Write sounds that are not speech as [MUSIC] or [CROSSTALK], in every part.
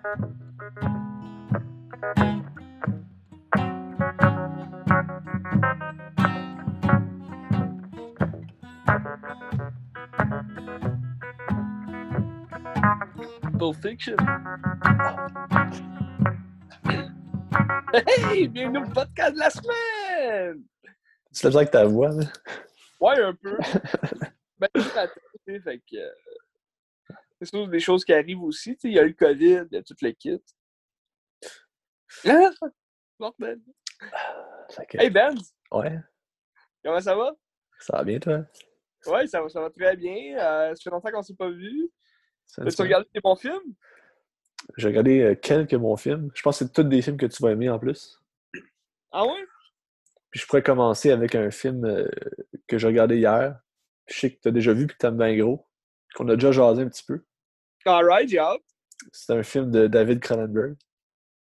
Pulp Fiction. Hey, bienvenue au podcast de la semaine! Tu l'as avec ta voix, là? Ouais, un peu. [LAUGHS] ben, la télé, fait que. C'est sûr, des choses qui arrivent aussi. tu sais, Il y a eu le COVID, il y a tout le kit. Ah! Bordel. Fait que- Hey Ben, Ouais, comment ça va? ça va bien, toi? Ouais, ça va, ça va très bien. Euh, ça fait longtemps qu'on s'est pas vu. As-tu tu- regardé des bons films? J'ai regardé euh, quelques bons films. Je pense que c'est tous des films que tu vas aimer en plus. Ah ouais? Puis je pourrais commencer avec un film euh, que j'ai regardé hier. Je sais que tu as déjà vu puis que t'aimes bien gros. Qu'on a déjà jasé un petit peu. J'ai hâte. C'est un film de David Cronenberg.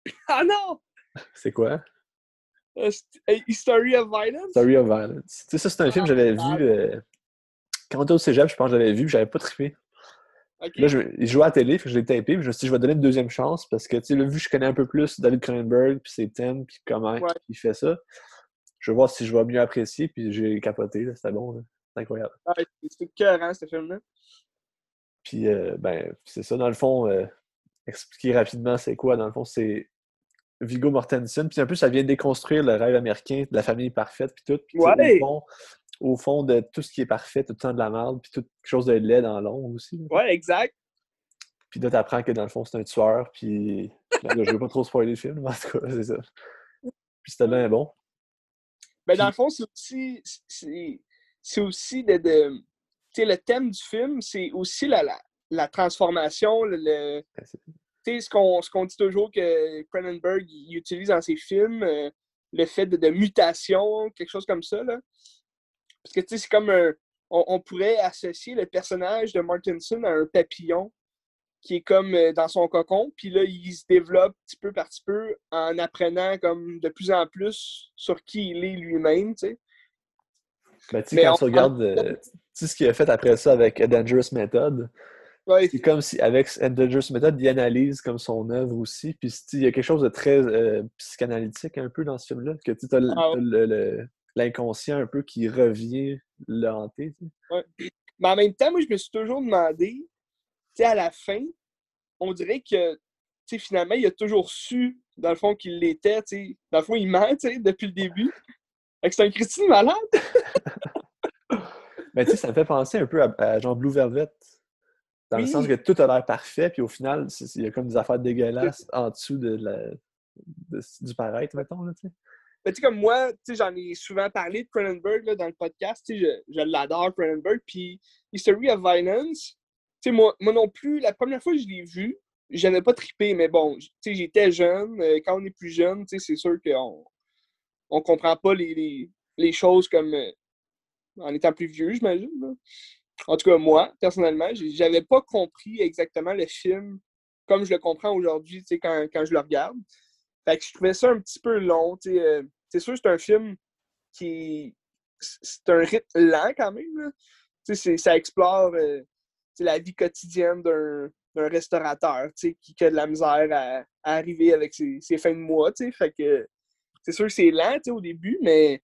[LAUGHS] Ah non! C'est quoi? Euh, c'est- History of Violence? Story of Violence. Tu sais, ça, c'est un film que j'avais Ah, vu. euh, Quand on était au cégep, je pense que j'avais vu, puis j'avais pas trippé. Là, je, il jouait à la télé, je l'ai tapé, puis je me suis dit, je vais donner une deuxième chance parce que, tu sais, là, vu que je connais un peu plus David Cronenberg, puis ses thèmes, puis comment Ouais. il fait ça, je vais voir si je vais mieux apprécier, puis j'ai capoté, là, c'était bon, là. c'est incroyable. C'était cœur, ce film-là. Puis, euh, ben, c'est ça, dans le fond, euh, expliquer rapidement c'est quoi, dans le fond, c'est Viggo Mortensen, puis un peu, ça vient déconstruire le rêve américain de la famille parfaite, puis tout. Puis, Ouais. Au, fond, au fond de tout ce qui est parfait, tout le temps de la merde, puis tout quelque chose de laid dans l'ombre aussi. là. Ouais, exact. Puis là, t'apprends que dans le fond, c'est un tueur, puis ben là, je veux pas trop spoiler le film, mais en tout cas, c'est ça. Puis c'était bien bon. Ben, dans le fond, c'est aussi, c'est, aussi de, sais, le thème du film, c'est aussi la, la, la transformation, le, le- Ben, sais, ce qu'on, dit toujours que Cronenberg il utilise dans ses films, euh, le fait de, de mutation, quelque chose comme ça, là. Parce que, c'est comme un, on, on pourrait associer le personnage de Martinson à un papillon qui est comme euh, dans son cocon, puis là, il se développe petit peu par petit peu en apprenant comme de plus en plus sur qui il est lui-même, tu sais. Ben, tu sais, quand on- tu regardes sais ce qu'il a fait après ça avec A Dangerous Method, Ouais, c'est comme si avec A Dangerous Method, il analyse comme son œuvre aussi. Puis il y a quelque chose de très euh, psychanalytique un peu dans ce film-là, que tu as Ah ouais. l'inconscient un peu qui revient le hanter. Mais en même temps, moi, je me suis toujours demandé, tu sais, à la fin, on dirait que, tu sais, finalement, il a toujours su, dans le fond, qu'il l'était, tu sais. Dans le fond, il ment, tu sais, depuis le début. Fait que c'est un Christine malade. [LAUGHS] Mais tu sais, ça me fait penser un peu à, à genre Blue Velvet. Dans le sens que tout a l'air parfait, puis au final, il y a comme des affaires dégueulasses [LAUGHS] en dessous de la, de- du paraître, mettons. Là, tu sais. Mais tu sais, comme moi, tu sais, j'en ai souvent parlé de Cronenberg là, dans le podcast, tu sais, je, je l'adore, Cronenberg. Puis History of Violence, tu sais, moi, moi non plus, la première fois que je l'ai vu, je n'ai pas trippé, mais bon, tu sais, j'étais jeune. euh, Quand on est plus jeune, tu sais, c'est sûr qu'on on comprend pas les, les, les choses comme euh, en étant plus vieux, j'imagine. En tout cas, moi, personnellement, j'avais pas compris exactement le film comme je le comprends aujourd'hui, quand, quand je le regarde. Fait que je trouvais ça un petit peu long. euh, C'est sûr, c'est un film qui. C'est un rythme lent quand même. Ça explore euh, la vie quotidienne d'un restaurateur qui, qui a de la misère à, arriver avec ses, fins de mois. Fait que c'est sûr que c'est lent au début, mais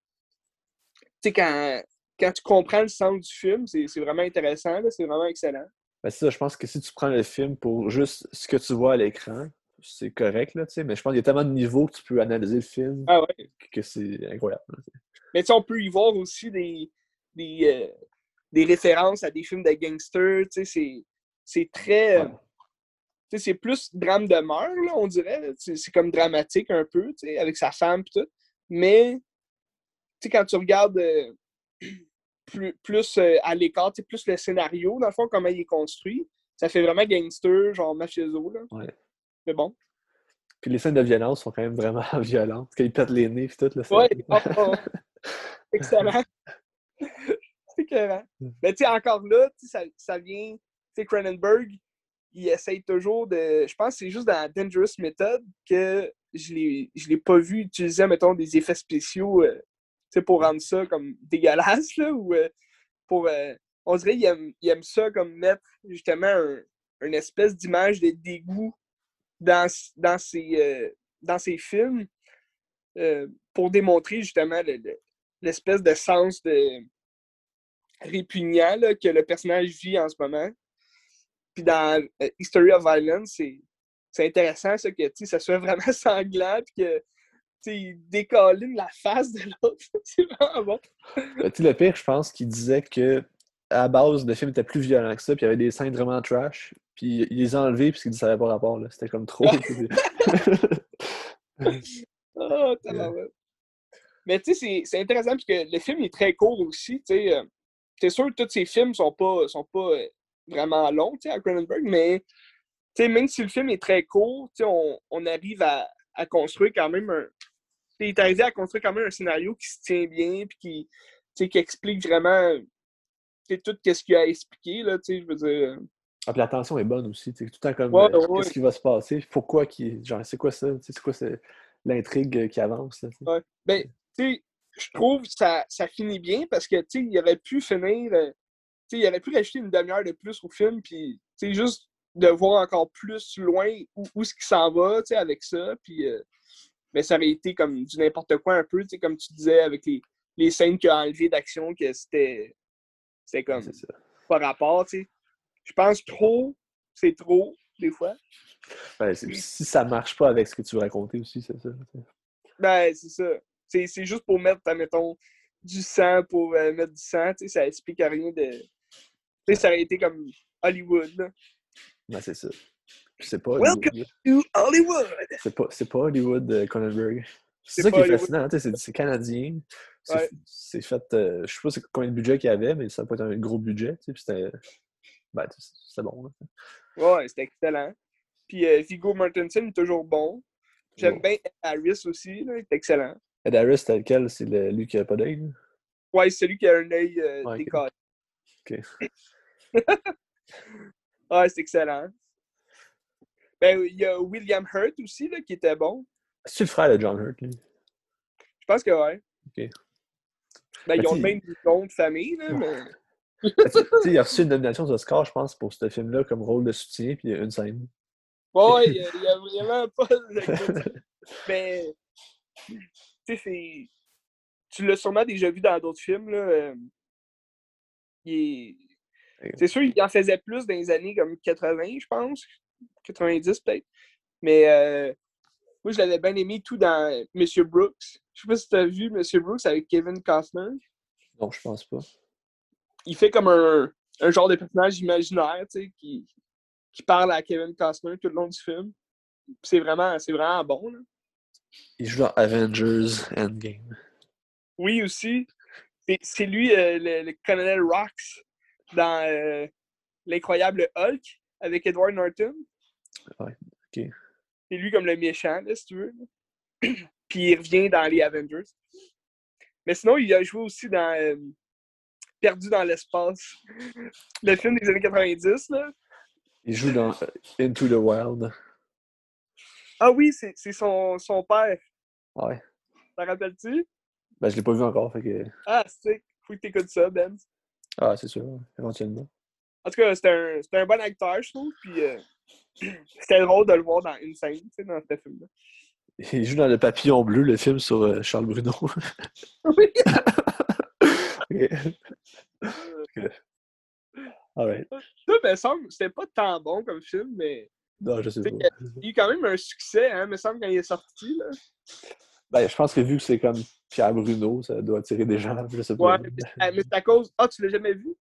quand, quand tu comprends le sens du film, c'est vraiment intéressant. C'est vraiment excellent. Ben, ça, je pense que si tu prends le film pour juste ce que tu vois à l'écran, c'est correct, là, tu sais, mais je pense qu'il y a tellement de niveaux que tu peux analyser le film Ah ouais. que c'est incroyable. là. Mais tu sais, on peut y voir aussi des, des, euh, des références à des films de gangsters. tu sais, C'est très. euh, Ouais. tu sais, c'est plus drame de mort, là, on dirait. C'est comme dramatique un peu, avec sa femme et tout. Mais tu sais, quand tu regardes euh, plus, plus euh, à l'écart, plus le scénario, dans le fond, comment il est construit, ça fait vraiment gangster, genre mafioso. Là. Ouais. Mais bon. Puis les scènes de violence sont quand même vraiment [LAUGHS] violentes. Quand ils pètent les nez et tout, là, Ouais, oh, oh. [LAUGHS] excellent. c'est écœurant. Mais tu sais, encore là, ça, ça vient. Tu sais, Cronenberg, il essaye toujours de. Je pense que c'est juste dans Dangerous Method que je l'ai je l'ai pas vu utiliser, mettons, des effets spéciaux euh, sais, pour rendre ça comme dégueulasse, là, ou euh, pour. euh, on dirait qu'il aime, il aime ça comme mettre justement un- une espèce d'image de dégoût dans, dans, ses, euh, dans films pour démontrer justement l'espèce de sens de répugnant que le personnage vit en ce moment. Puis dans History of Violence, c'est intéressant ça, que ça soit [LAUGHS] vraiment sanglant que il décolline la face de l'autre. [LAUGHS] c'est vraiment bon. Ben, le pire, je pense qu'il disait que à la base, le film était plus violent que ça, puis il y avait des scènes vraiment trash, puis il les a enlevés qu'il ne savait pas rapport. C'était comme trop. [LAUGHS] oh, Mais tu sais, c'est intéressant parce que le film est très court aussi. Tu sais, c'est sûr que tous ces films sont pas, sont pas euh, vraiment longs à Cronenberg, mais même si le film est très court, on, on arrive à, à, construire quand même un. Il est arrivé à construire quand même un scénario qui se tient bien puis qui, qui explique vraiment tout ce qu'il a expliqué, là, je veux dire. Euh. Ah, puis la tension est bonne aussi, tout le temps comme euh, qu'est-ce qui va se passer, pourquoi qui. Genre, c'est quoi ça? C'est quoi l'intrigue qui avance? Là, ouais. Ben, tu sais, je trouve que ça, ça finit bien parce que, tu sais, il aurait pu finir. Euh, tu sais, il aurait pu rajouter une demi-heure de plus au film, puis, tu sais, juste de voir encore plus loin où, où ce qui s'en va, tu sais, avec ça, puis. Mais ça aurait été comme du n'importe quoi un peu, tu sais, comme tu disais, avec les, les scènes qu'il a enlevées d'action, que c'était c'est comme pas rapport, tu sais. Je pense trop, c'est trop, des fois. Ben, si ça marche pas avec ce que tu veux raconter aussi, c'est ça. Ben, c'est ça. C'est juste pour mettre, mettons, du sang pour euh, mettre du sang, tu sais, ça explique rien de. Tu sais, ça aurait été comme Hollywood, là. Ben, c'est ça. C'est pas Welcome to Hollywood! C'est pas, pas Hollywood, Cronenberg. C'est ça qui est fascinant, c'est canadien. C'est fait, euh, je sais pas combien de budget qu'il y avait, mais ça n'a pas été un gros budget. C'était ben, bon. Ouais, c'était excellent. Puis euh, Vigo Martinson est toujours bon. J'aime bien Ed Harris aussi, là, il est excellent. Ed Harris, c'est lequel? C'est lui qui a pas d'œil Ouais, c'est celui qui a un œil euh, décalé. Ok. [LAUGHS] ouais, c'est excellent. Ben, il y a William Hurt aussi, là, qui était bon. C'est le frère de John Hurt, lui? Je pense que ouais. OK. Ben, ils ont le même nom de famille, là, mais. [LAUGHS] il a reçu une nomination d'Oscar, je pense, pour ce film-là comme rôle de soutien, puis il y a une scène. Ouais, il n'y [LAUGHS] a, vraiment pas [LAUGHS] Mais, tu sais, Tu l'as sûrement déjà vu dans d'autres films, là. Euh, c'est sûr, il en faisait plus dans les années comme 80, je pense. 90 peut-être. Mais euh, moi, je l'avais bien aimé tout dans Monsieur Brooks. Je sais pas si tu as vu Monsieur Brooks avec Kevin Costner. Non, je pense pas. Il fait comme un, un genre de personnage imaginaire, tu sais, qui, qui parle à Kevin Costner tout le long du film. C'est vraiment, vraiment bon. Là. Il joue dans Avengers Endgame. Oui, aussi. C'est lui, euh, le, colonel Rox, dans euh, L'incroyable Hulk avec Edward Norton. Ouais, ok. C'est lui comme le méchant, là, si tu veux. [CLEARS THROAT] Puis il revient dans les Avengers. Mais sinon, il a joué aussi dans euh, Perdu dans l'espace. [LAUGHS] le film des années 90, là. Il joue dans euh, Into the Wild. Ah oui, c'est son, son père. Ouais. T'en rappelles-tu? Ben, je l'ai pas vu encore, fait que... Ah, c'est faut que t'écoutes ça, Ben. Ah, c'est sûr, éventuellement. En tout cas, c'était un, un, bon acteur, je trouve, puis euh, [CLEARS THROAT] c'était drôle de le voir dans une scène, tu sais, dans ce film-là. Il joue dans Le Papillon Bleu, le film sur euh, Charles Bruno. [LAUGHS] oui! okay. Alright. Ça, me semble, c'était pas tant bon comme film, mais. Non, je sais pas. Il, a eu quand même un succès, hein, me semble, quand il est sorti, là. Ben, je pense que vu que c'est comme Pierre Bruno, ça doit attirer des gens, je sais pas. Ouais, mais c'est à cause. Ah, tu l'as jamais vu?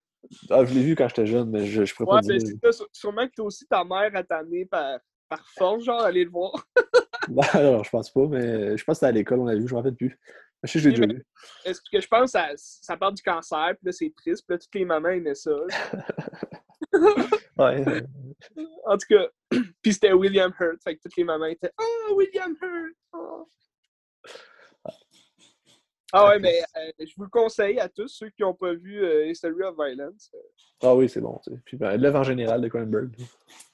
Ah, je l'ai vu quand j'étais jeune, mais je, je pourrais ouais, pas dire. ça. Sûrement que toi aussi, ta mère a t'amené par, par force, genre, aller le voir. [LAUGHS] non, je pense pas, mais je pense que c'était à l'école, on l'a vu, je m'en rappelle plus. Je sais que je l'ai déjà vu. Est-ce que je pense que ça, ça part du cancer, puis là, c'est triste, puis là, toutes les mamans aimaient ça. ouais. [LAUGHS] En tout cas, [CLEARS THROAT] puis c'était William Hurt, fait que toutes les mamans étaient « Oh, William Hurt! Oh. Ah ouais, mais euh, je vous le conseille à tous, ceux qui n'ont pas vu euh, History of Violence. Ah oui, c'est bon. Puis ben, l'œuvre en général de Cronenberg.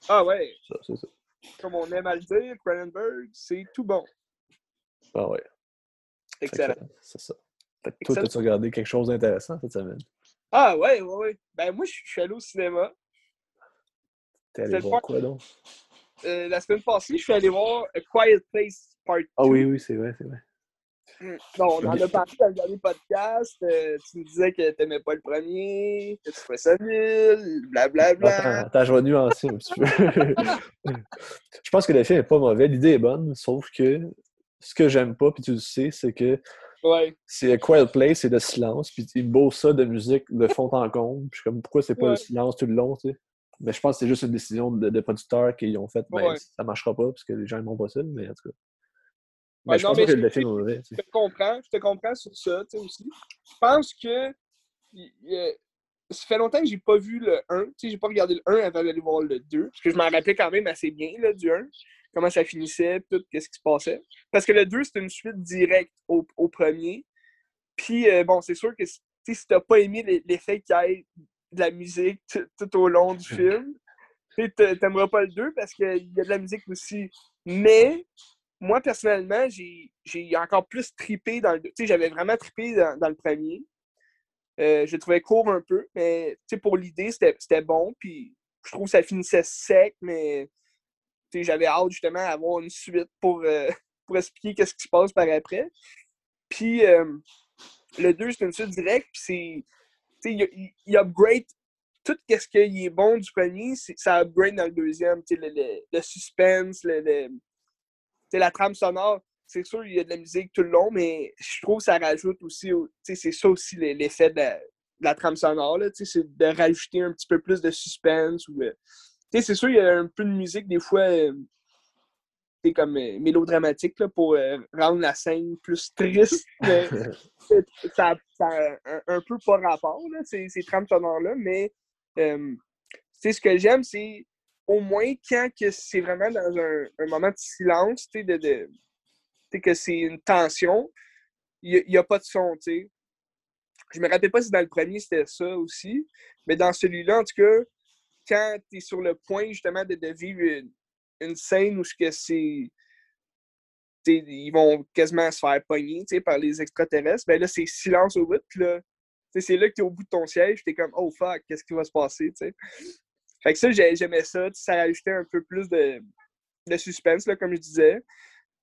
Ah ouais. Ça, c'est ça. Comme on aime à le dire, Cronenberg, c'est tout bon. Ah ouais. Excellent. C'est ça. Fait que toi, as-tu regardé quelque chose d'intéressant cette semaine? Ah ouais, ouais, ouais. Ben moi, je suis allé au cinéma. T'es allé voir quoi donc? euh, la semaine passée, je suis allé voir A Quiet Place Part 2. Ah oui, oui, c'est vrai, c'est vrai. Hmm. Bon, on en a parlé dans le dernier podcast. Euh, tu me disais que t'aimais pas le premier, que tu trouvais ça nul, blablabla. Attends, je vais nuancer un petit peu. [LAUGHS] je pense que le film est pas mauvais, l'idée est bonne, sauf que ce que j'aime pas, puis tu le sais, c'est que ouais. c'est Quiet Place, c'est le silence, puis ils beau ça de musique de fond en comble. Puis comme, pourquoi c'est pas Ouais. le silence tout le long, tu sais? Mais je pense que c'est juste une décision de, de producteurs qui ont fait, ben, Ouais. ça marchera pas, parce que les gens n'aimeront pas ça, mais en tout cas. Ouais, je non, pense mais pas que je- le film est mauvais, tu sais. Je te comprends, je te comprends sur ça, tu sais, aussi. Je pense que il- ça fait longtemps que j'ai pas vu le 1, tu sais, j'ai pas regardé le 1 avant d'aller voir le 2, parce que je m'en rappelais quand même assez bien, là, du 1, comment ça finissait, tout, qu'est-ce qui se passait. Parce que le 2, c'est une suite directe au, au premier. Puis, euh, bon, c'est sûr que, si- t'as pas aimé l'e- l'effet qu'il y ait de la musique tout, au long du [LAUGHS] film, t'aimeras pas le 2 parce qu'il y a de la musique aussi. Mais, moi, personnellement, j'ai encore plus trippé dans le. Tu sais, j'avais vraiment trippé dans, dans le premier. Euh, je trouvais court un peu, mais pour l'idée, c'était bon. Puis je trouve que ça finissait sec, mais j'avais hâte justement d'avoir une suite pour, euh, [LAUGHS] pour expliquer qu'est-ce qui se passe par après. Puis euh, le 2, c'est une suite directe, puis c'est. Il, il- upgrade tout ce qui est bon du premier, ça upgrade dans le deuxième. Le, le- suspense, le, la trame sonore, c'est sûr, il y a de la musique tout le long, mais je trouve que ça rajoute aussi, c'est ça aussi l'e- l'effet de la, de la trame sonore, c'est de rajouter un petit peu plus de suspense. Ou, euh, c'est sûr, il y a un peu de musique, des fois, euh, tu sais, comme euh, mélodramatique, là, pour euh, rendre la scène plus triste, [LAUGHS] ça, ça a un, un peu pas rapport, là, ces, ces trames sonores-là, mais euh, sais, ce que j'aime, c'est au moins quand que c'est vraiment dans un, moment de silence, tu que c'est une tension, il n'y a, pas de son, tu sais. Je me rappelle pas si dans le premier c'était ça aussi, mais dans celui-là, en tout cas, quand tu es sur le point justement de, vivre une, scène où c'est. Ils vont quasiment se faire pogner par les extraterrestres, ben là, c'est silence au bout, là, c'est là que tu es au bout de ton siège, tu es comme, oh fuck, qu'est-ce qui va se passer, tu sais. Fait que ça, j'ai- j'aimais ça, ça rajoutait un peu plus de, suspense, là, comme je disais.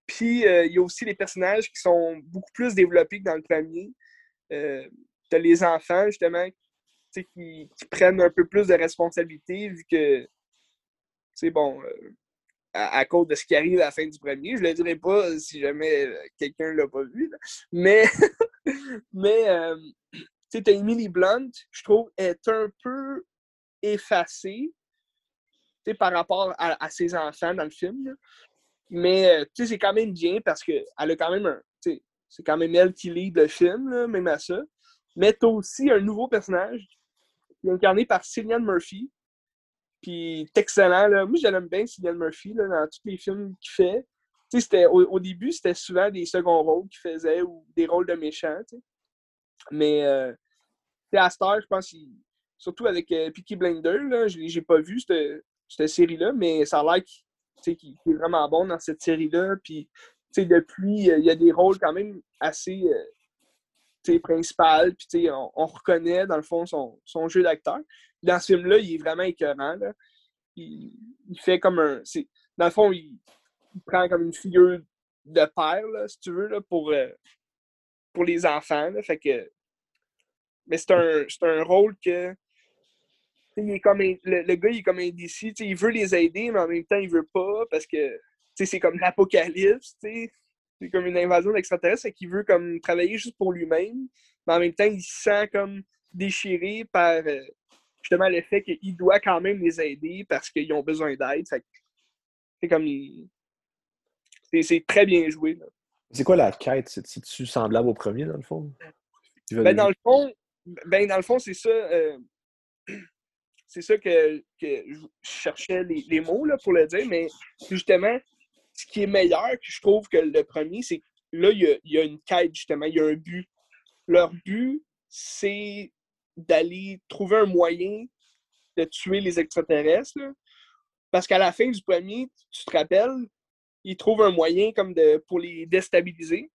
Puis, euh, il y a aussi les personnages qui sont beaucoup plus développés que dans le premier. Euh, T'as les enfants, justement, qui, qui prennent un peu plus de responsabilité, vu que, c'est bon, euh, à, cause de ce qui arrive à la fin du premier. Je le dirai pas si jamais quelqu'un l'a pas vu. Mais, [LAUGHS] mais tu sais, Emily Blunt, je trouve, est un peu sais, par rapport à, ses enfants dans le film. Mais euh, c'est quand même bien parce qu'elle a quand même un. C'est quand même elle qui lead le film, même à ça. Mais t'as aussi un nouveau personnage qui est incarné par Cillian Murphy. Puis excellent. Là. Moi, j'aime bien Cillian Murphy là, dans tous les films qu'il fait. Au, début, c'était souvent des seconds rôles qu'il faisait ou des rôles de méchants. Mais euh, à Star, je pense, qu'il- surtout avec euh, Peaky Blinder, là, je j'ai pas vu cette, cette série-là, mais ça a l'air qu'il est vraiment bon dans cette série-là. Puis, depuis, euh, il y a des rôles quand même assez euh, principal. Puis, on, on reconnaît, dans le fond, son, son jeu d'acteur. Dans ce film-là, il est vraiment écœurant. Là. Il, il fait comme un. Dans le fond, il, prend comme une figure de père, là, si tu veux, là, pour, euh, pour les enfants. Là. Fait que. Mais c'est un, un rôle que. Il est comme le, le gars, il est comme indécis. Il veut les aider, mais en même temps, il veut pas parce que c'est comme l'apocalypse. C'est comme une invasion d'extraterrestres. Fait qu'il veut comme travailler juste pour lui-même. Mais en même temps, il se sent comme déchiré par euh, justement le fait qu'il doit quand même les aider parce qu'ils ont besoin d'aide. C'est comme. il- C'est très bien joué. C'est quoi la quête? C'est- C'est-tu semblable au premier, dans le fond? Ben, dans le fond, ben, dans le fond, c'est ça. euh, c'est ça que, que je cherchais les, les mots là, pour le dire, mais justement, ce qui est meilleur que je trouve que le premier, c'est que là, il y a, il y a une quête, justement, il y a un but. Leur but, c'est d'aller trouver un moyen de tuer les extraterrestres. là. Parce qu'à la fin du premier, tu te rappelles, ils trouvent un moyen comme de pour les déstabiliser.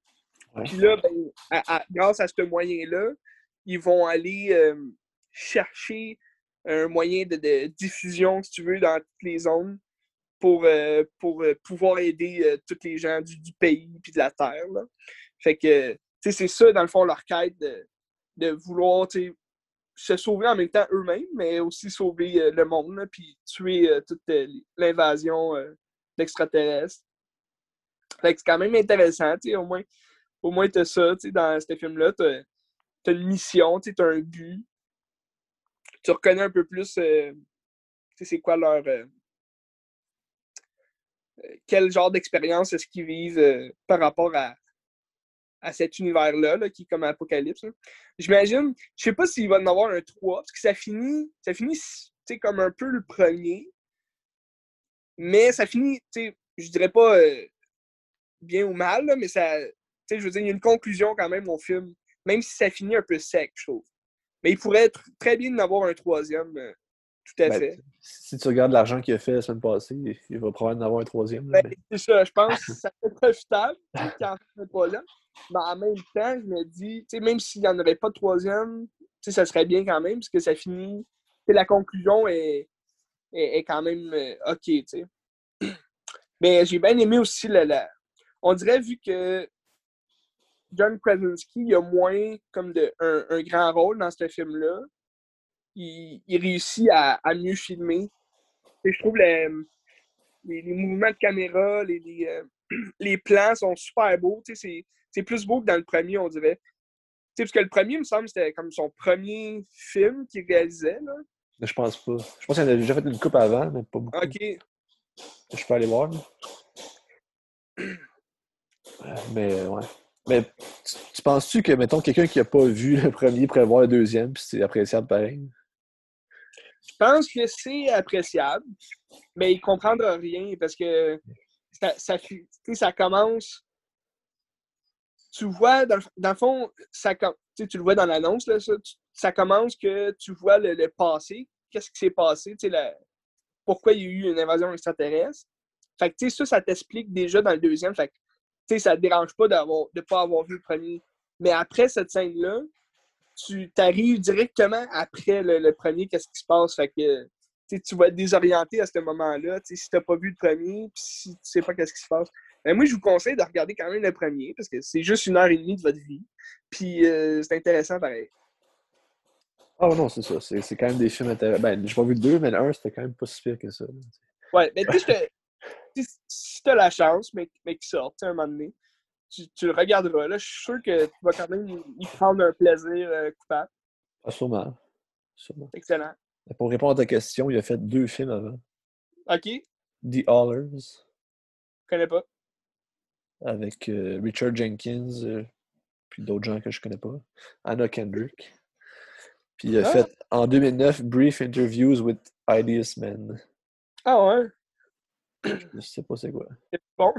Ouais. Puis là, ben, à- à- grâce à ce moyen-là, ils vont aller euh, chercher un moyen de, diffusion, si tu veux, dans toutes les zones pour, euh, pour euh, pouvoir aider euh, tous les gens du, pays et de la terre. Là. Fait que, c'est ça, dans le fond, leur quête de, de vouloir, se sauver en même temps eux-mêmes, mais aussi sauver euh, le monde, puis tuer toute l'invasion d'extraterrestres. Fait c'est quand même intéressant, au moins, au moins t'as ça, dans ce film-là, t'as as une mission, t'as un but. Tu reconnais un peu plus, euh, c'est quoi leur... euh, quel genre d'expérience est-ce qu'ils vivent euh, par rapport à, à cet univers-là, là, qui est comme Apocalypse. J'imagine, je sais pas s'il va en avoir un 3, parce que ça finit, ça finit comme un peu le premier, mais ça finit, je dirais pas euh, bien ou mal, là, mais ça, je veux dire, il y a une conclusion quand même au film, même si ça finit un peu sec, je trouve. Mais il pourrait être très bien d'en avoir un troisième, euh, tout à Ben, fait. Si tu regardes l'argent qu'il a fait la semaine passée, il va probablement en avoir un troisième. là, Ben, mais- ça, je pense [LAUGHS] que ça être profitable on fait un troisième. Mais en même temps, je me dis, même s'il n'y en aurait pas de troisième, ça serait bien quand même, parce que ça finit. La conclusion est, est, est quand même euh, OK. [CLEARS THROAT] Mais j'ai bien aimé aussi la, la- On dirait, vu que John Krasinski il a moins comme de, un, un grand rôle dans ce film-là, il, il réussit à, à mieux filmer. Et je trouve les, les, les mouvements de caméra, les, les, euh, [CLEARS THROAT] les plans sont super beaux. tu sais, C'est plus beau que dans le premier, on dirait. Tu sais, parce que le premier, il me semble, c'était comme son premier film qu'il réalisait. Là. je pense pas. Je pense qu'il en a déjà fait une coupe avant, mais pas beaucoup. OK. Je peux aller voir. là. [CLEARS THROAT] Euh, Mais ouais. Mais tu, tu penses-tu que, mettons, quelqu'un qui a pas vu le premier pourrait voir le deuxième, puis c'est appréciable pareil? Je pense que c'est appréciable, mais il ne comprendra rien parce que ça, commence. Tu vois, dans, le- fond, ça, tu le vois dans l'annonce, ça, ça commence que tu vois le, passé, qu'est-ce qui s'est passé, pourquoi il y a eu une invasion extraterrestre. Fait que, ça, ça t'explique déjà dans le deuxième. Fait sais, ça te dérange pas d'avoir, de pas avoir vu le premier. Mais après cette scène-là, tu arrives directement après le, le premier, qu'est-ce qui se passe? Fait que, tu vas être désorienté à ce moment-là, si tu n'as pas vu le premier, puis si tu sais pas qu'est-ce qui se passe. Ben, moi, je vous conseille de regarder quand même le premier, parce que c'est juste une heure et demie de votre vie. Puis euh, c'est intéressant pareil. Oh non, c'est ça. C'est quand même des films intéressants. Ben, j'ai pas vu le deux, mais le un, c'était quand même pas si pire que ça. Ouais, mais tu sais, si tu as la chance, mais, mais qu'il sorte, à un moment donné, tu, tu le regarderas. Là, je suis sûr que tu vas quand même y prendre un plaisir euh, coupable. Ah, sûrement. Sûrement. Excellent. Pour répondre à ta question, il a fait deux films avant. OK, je The Hollers, connais pas. avec euh, Richard Jenkins, euh, puis d'autres gens que je connais pas. Anna Kendrick. Puis il a Ah. fait en 2009 Brief Interviews with Ideas Men. Ah ouais, Je sais pas c'est quoi. c'est bon.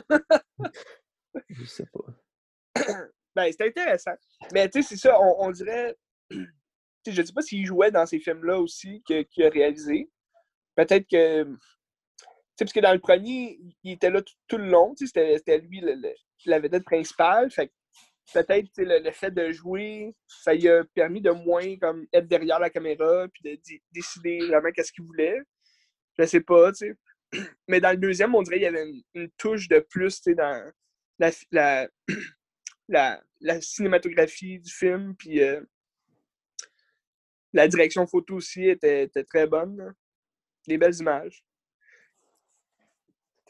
Je sais pas. [COUGHS] Ben, c'est intéressant. Mais tu sais, c'est ça, on, on dirait. [COUGHS] Je sais pas s'il jouait dans ces films-là aussi que- qu'il a réalisé. Peut-être que. Tu sais, parce que dans le premier, il était là tout, tout le long. C'était lui le- le- la vedette principale. Fait que peut-être le, le fait de jouer, ça lui a permis de moins comme être derrière la caméra puis de dé- décider vraiment qu'est-ce qu'il voulait. Je sais pas, tu sais. Mais dans le deuxième, on dirait qu'il y avait une, une touche de plus, dans la, la, [CLEARS THROAT] la, la cinématographie du film, puis euh, la direction photo aussi était, était très bonne. là. Des belles images.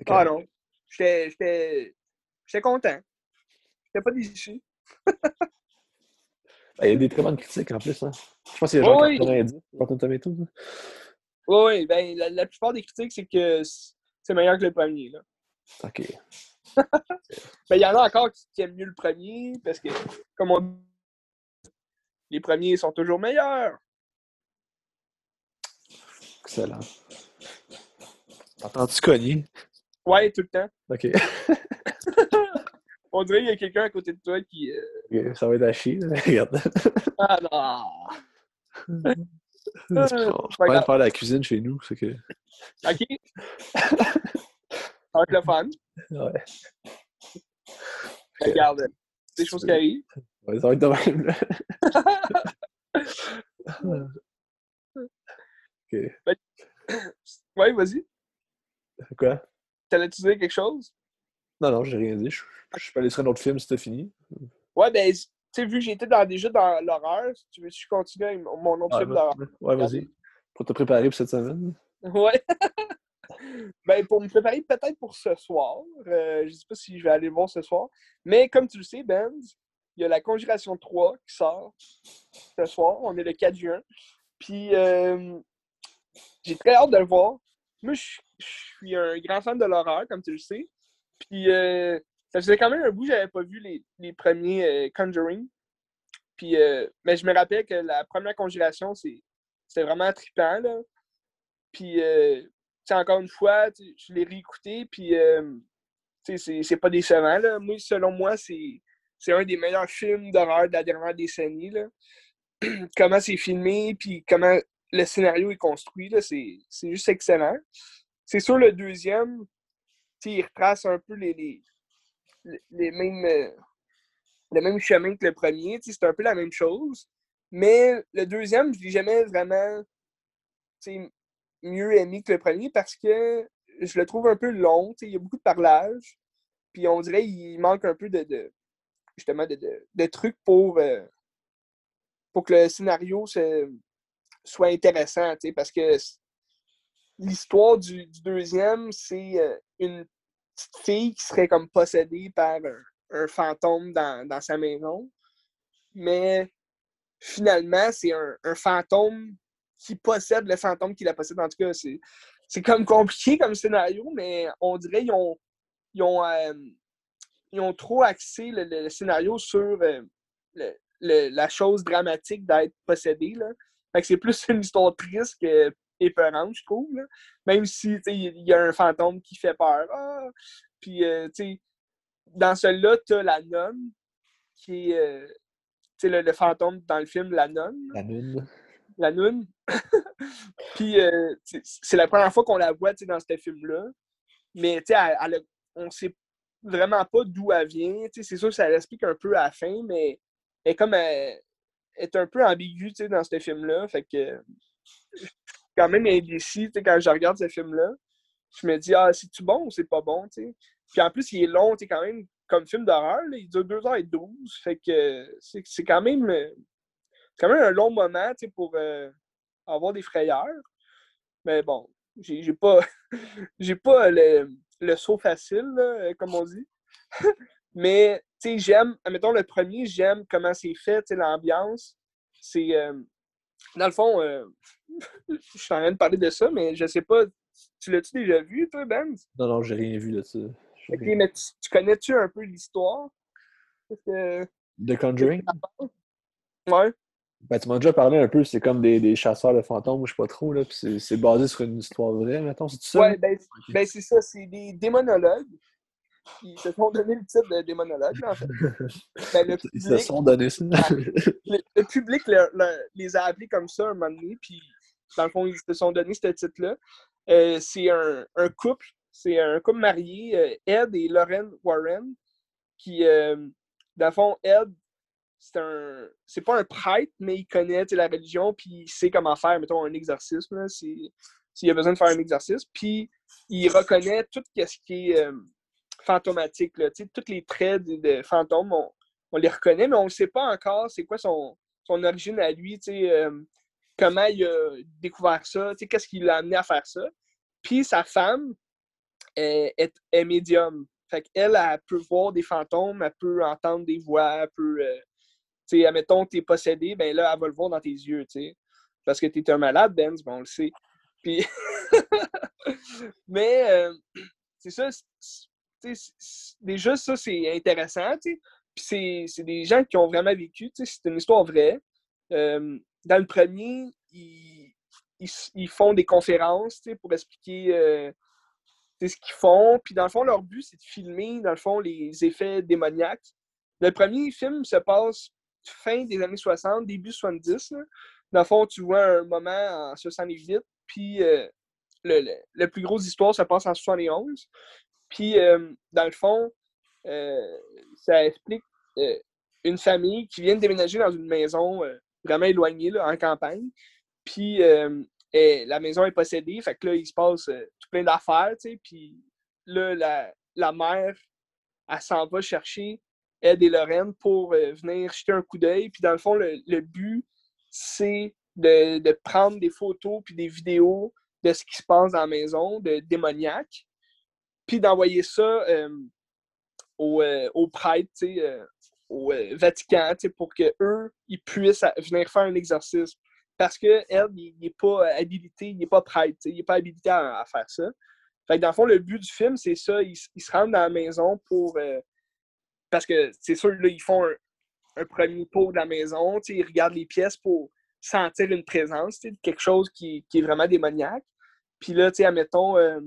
Ah non, j'étais content. J'étais pas déçu. Ben, Il y a des très bonnes critiques en plus. Hein. Je pense qu'il y a genre Oui. 90 Rotten Tomatoes. Oui, oui, ben, la, la plupart des critiques, c'est que c'est meilleur que le premier. Là. Ok. [LAUGHS] Ben, il y en a encore qui, qui aiment mieux le premier, parce que, comme on dit, les premiers sont toujours meilleurs. Excellent. T'entends-tu cogner? Ouais, tout le temps. Ok. [LAUGHS] On dirait qu'il y a quelqu'un à côté de toi qui. euh, Ça va être à chier. [LAUGHS] Regarde. Ah non! Je suis pas de faire la cuisine chez nous. C'est que... [LAUGHS] OK. Ça va être le fun. Ouais. Regarde, c'est des choses qui arrivent. Ouais, ça va être de même. là. ok. Ouais, vas-y. Quoi? T'allais-tu dire quelque chose? Non, non, j'ai rien dit. Je, je peux aller sur un autre film si t'as fini. Ouais, ben, sais, vu que j'étais dans, déjà dans l'horreur, tu veux je continue avec mon autre film d'horreur? Ouais, vas-y. Pour te préparer pour cette semaine. Ouais. [LAUGHS] ben, pour me préparer peut-être pour ce soir. Euh, je sais pas si je vais aller voir ce soir. Mais comme tu le sais, Ben, il y a la Conjuration 3 qui sort ce soir. On est le 4 juin. Puis, euh, j'ai très hâte de le voir. Moi, je, suis un grand fan de l'horreur, comme tu le sais. Puis, euh, ça faisait quand même un bout j'avais pas vu les, premiers euh, Conjuring. Puis, mais je me rappelle que la première Conjuration, c'était vraiment trippant, là. Puis, encore une fois, je l'ai réécouté, puis c'est pas décevant, là. Moi, selon moi, c'est c'est un des meilleurs films d'horreur de la dernière décennie. Là. [CLEARS THROAT] comment c'est filmé, puis comment le scénario est construit, c'est juste excellent. C'est sûr, le deuxième, il retrace un peu les, les, les mêmes, euh, le même chemin que le premier. C'est un peu la même chose. Mais le deuxième, je ne l'ai jamais vraiment mieux aimé que le premier parce que je le trouve un peu long. Il y a beaucoup de parlage. Puis on dirait qu'il manque un peu de, justement de, trucs pour, euh, pour que le scénario soit intéressant, parce que l'histoire du, deuxième, c'est euh, une petite fille qui serait comme possédée par un, fantôme dans, sa maison. Mais finalement, c'est un, fantôme qui possède le fantôme qui la possède. En tout cas, c'est comme compliqué comme scénario, mais on dirait qu'ils ont, ils ont, euh, trop axé le, scénario sur euh, la chose dramatique d'être possédé. Là. c'est plus une histoire triste que épeurante, je trouve. Même si il y a un fantôme qui fait peur. Ah! Puis, euh, dans celui-là, tu as la nonne, qui est euh, le, le, fantôme dans le film, la nonne. La nonne. La nonne. [LAUGHS] Puis, c'est la première fois qu'on la voit dans ce film-là. Mais, elle, elle, on sait vraiment pas d'où elle vient. C'est sûr que ça l'explique un peu à la fin, mais elle, comme elle, est un peu ambiguë dans ce film-là. Fait que quand même indécis quand je regarde ce film-là. Je me dis, ah, c'est-tu bon ou c'est pas bon? T'sais? Puis en plus, il est long, quand même, comme film d'horreur. Il dure 2h12. Fait que c'est quand même quand même un long moment pour euh, avoir des frayeurs. Mais bon, j'ai pas, [LAUGHS] j'ai pas le, le saut facile, euh, comme on dit. [LAUGHS] Mais, tu sais, j'aime, admettons, le premier, j'aime comment c'est fait, l'ambiance. C'est, euh, dans le fond, euh, [LAUGHS] je suis en train de parler de ça, mais je sais pas, tu l'as-tu déjà vu, toi, Ben? Non, non, j'ai rien vu de ça. Ok, mais tu, connais-tu un peu l'histoire? Que... The Conjuring? Ouais. Ben, tu m'as déjà parlé un peu, c'est comme des, des, chasseurs de fantômes, je sais pas trop, là, puis c'est basé sur une histoire vraie, mettons, c'est ça? Ouais, ben, ben c'est ça, c'est des démonologues qui se sont donné le titre de démonologue, en fait. [LAUGHS] Ben, le public, Ils se sont donné ça. le, public les a appelés comme ça un moment donné, puis dans le fond, ils se sont donné ce titre-là. Euh, c'est un, un, couple, c'est un couple marié, euh, Ed et Lauren Warren, qui, euh, dans le fond, Ed, c'est un c'est pas un prêtre mais il connaît la religion puis il sait comment faire mettons un exorcisme s'il a besoin de faire un exercice puis il reconnaît tout ce qui est euh, fantomatique là, tous les traits de, fantômes on, les reconnaît mais on ne sait pas encore c'est quoi son, son origine à lui euh, comment il a découvert ça qu'est-ce qui l'a amené à faire ça puis sa femme est, est, médium fait qu'elle, elle peut voir des fantômes, elle peut entendre des voix, elle peut, euh, sais, admettons que tu es possédé, ben là, elle va le voir dans tes yeux, tu sais. Parce que tu es un malade, Ben, on le sait. Puis... [LAUGHS] Mais, euh, c'est ça, déjà, ça, c'est intéressant, c'est des gens qui ont vraiment vécu, c'est une histoire vraie. Dans le premier, ils, ils, font des conférences, pour expliquer euh, ce qu'ils font. Puis dans le fond, leur but, c'est de filmer, dans le fond, les effets démoniaques. Le premier film se passe fin des années 60, début 70. Dans le fond, tu vois un moment en 78, puis euh, le, le, plus grosse histoire se passe en 71. Puis, euh, dans le fond, euh, ça explique une famille qui vient de déménager dans une maison vraiment éloignée, là, en campagne. Puis, la maison est possédée, fait que là, il se passe tout plein d'affaires, tu sais, puis là, la, la mère, elle s'en va chercher Ed et Lorraine pour euh, venir jeter un coup d'œil. Puis dans le fond, le, le but, c'est de, de, prendre des photos puis des vidéos de ce qui se passe dans la maison, de démoniaque, d'envoyer ça euh, au, euh, au euh, euh, Vatican, pour qu'eux, ils puissent venir faire un exorcisme. Parce que elle, il n'est pas habilité, il n'est pas prêtre, il n'est pas habilité à, faire ça. Fait que dans le fond, le but du film, c'est ça, ils, ils, se rendent dans la maison pour. Euh, parce que c'est sûr, là, ils font un, premier tour de la maison, ils regardent les pièces pour sentir une présence, quelque chose qui, qui, est vraiment démoniaque. Puis là, admettons, euh,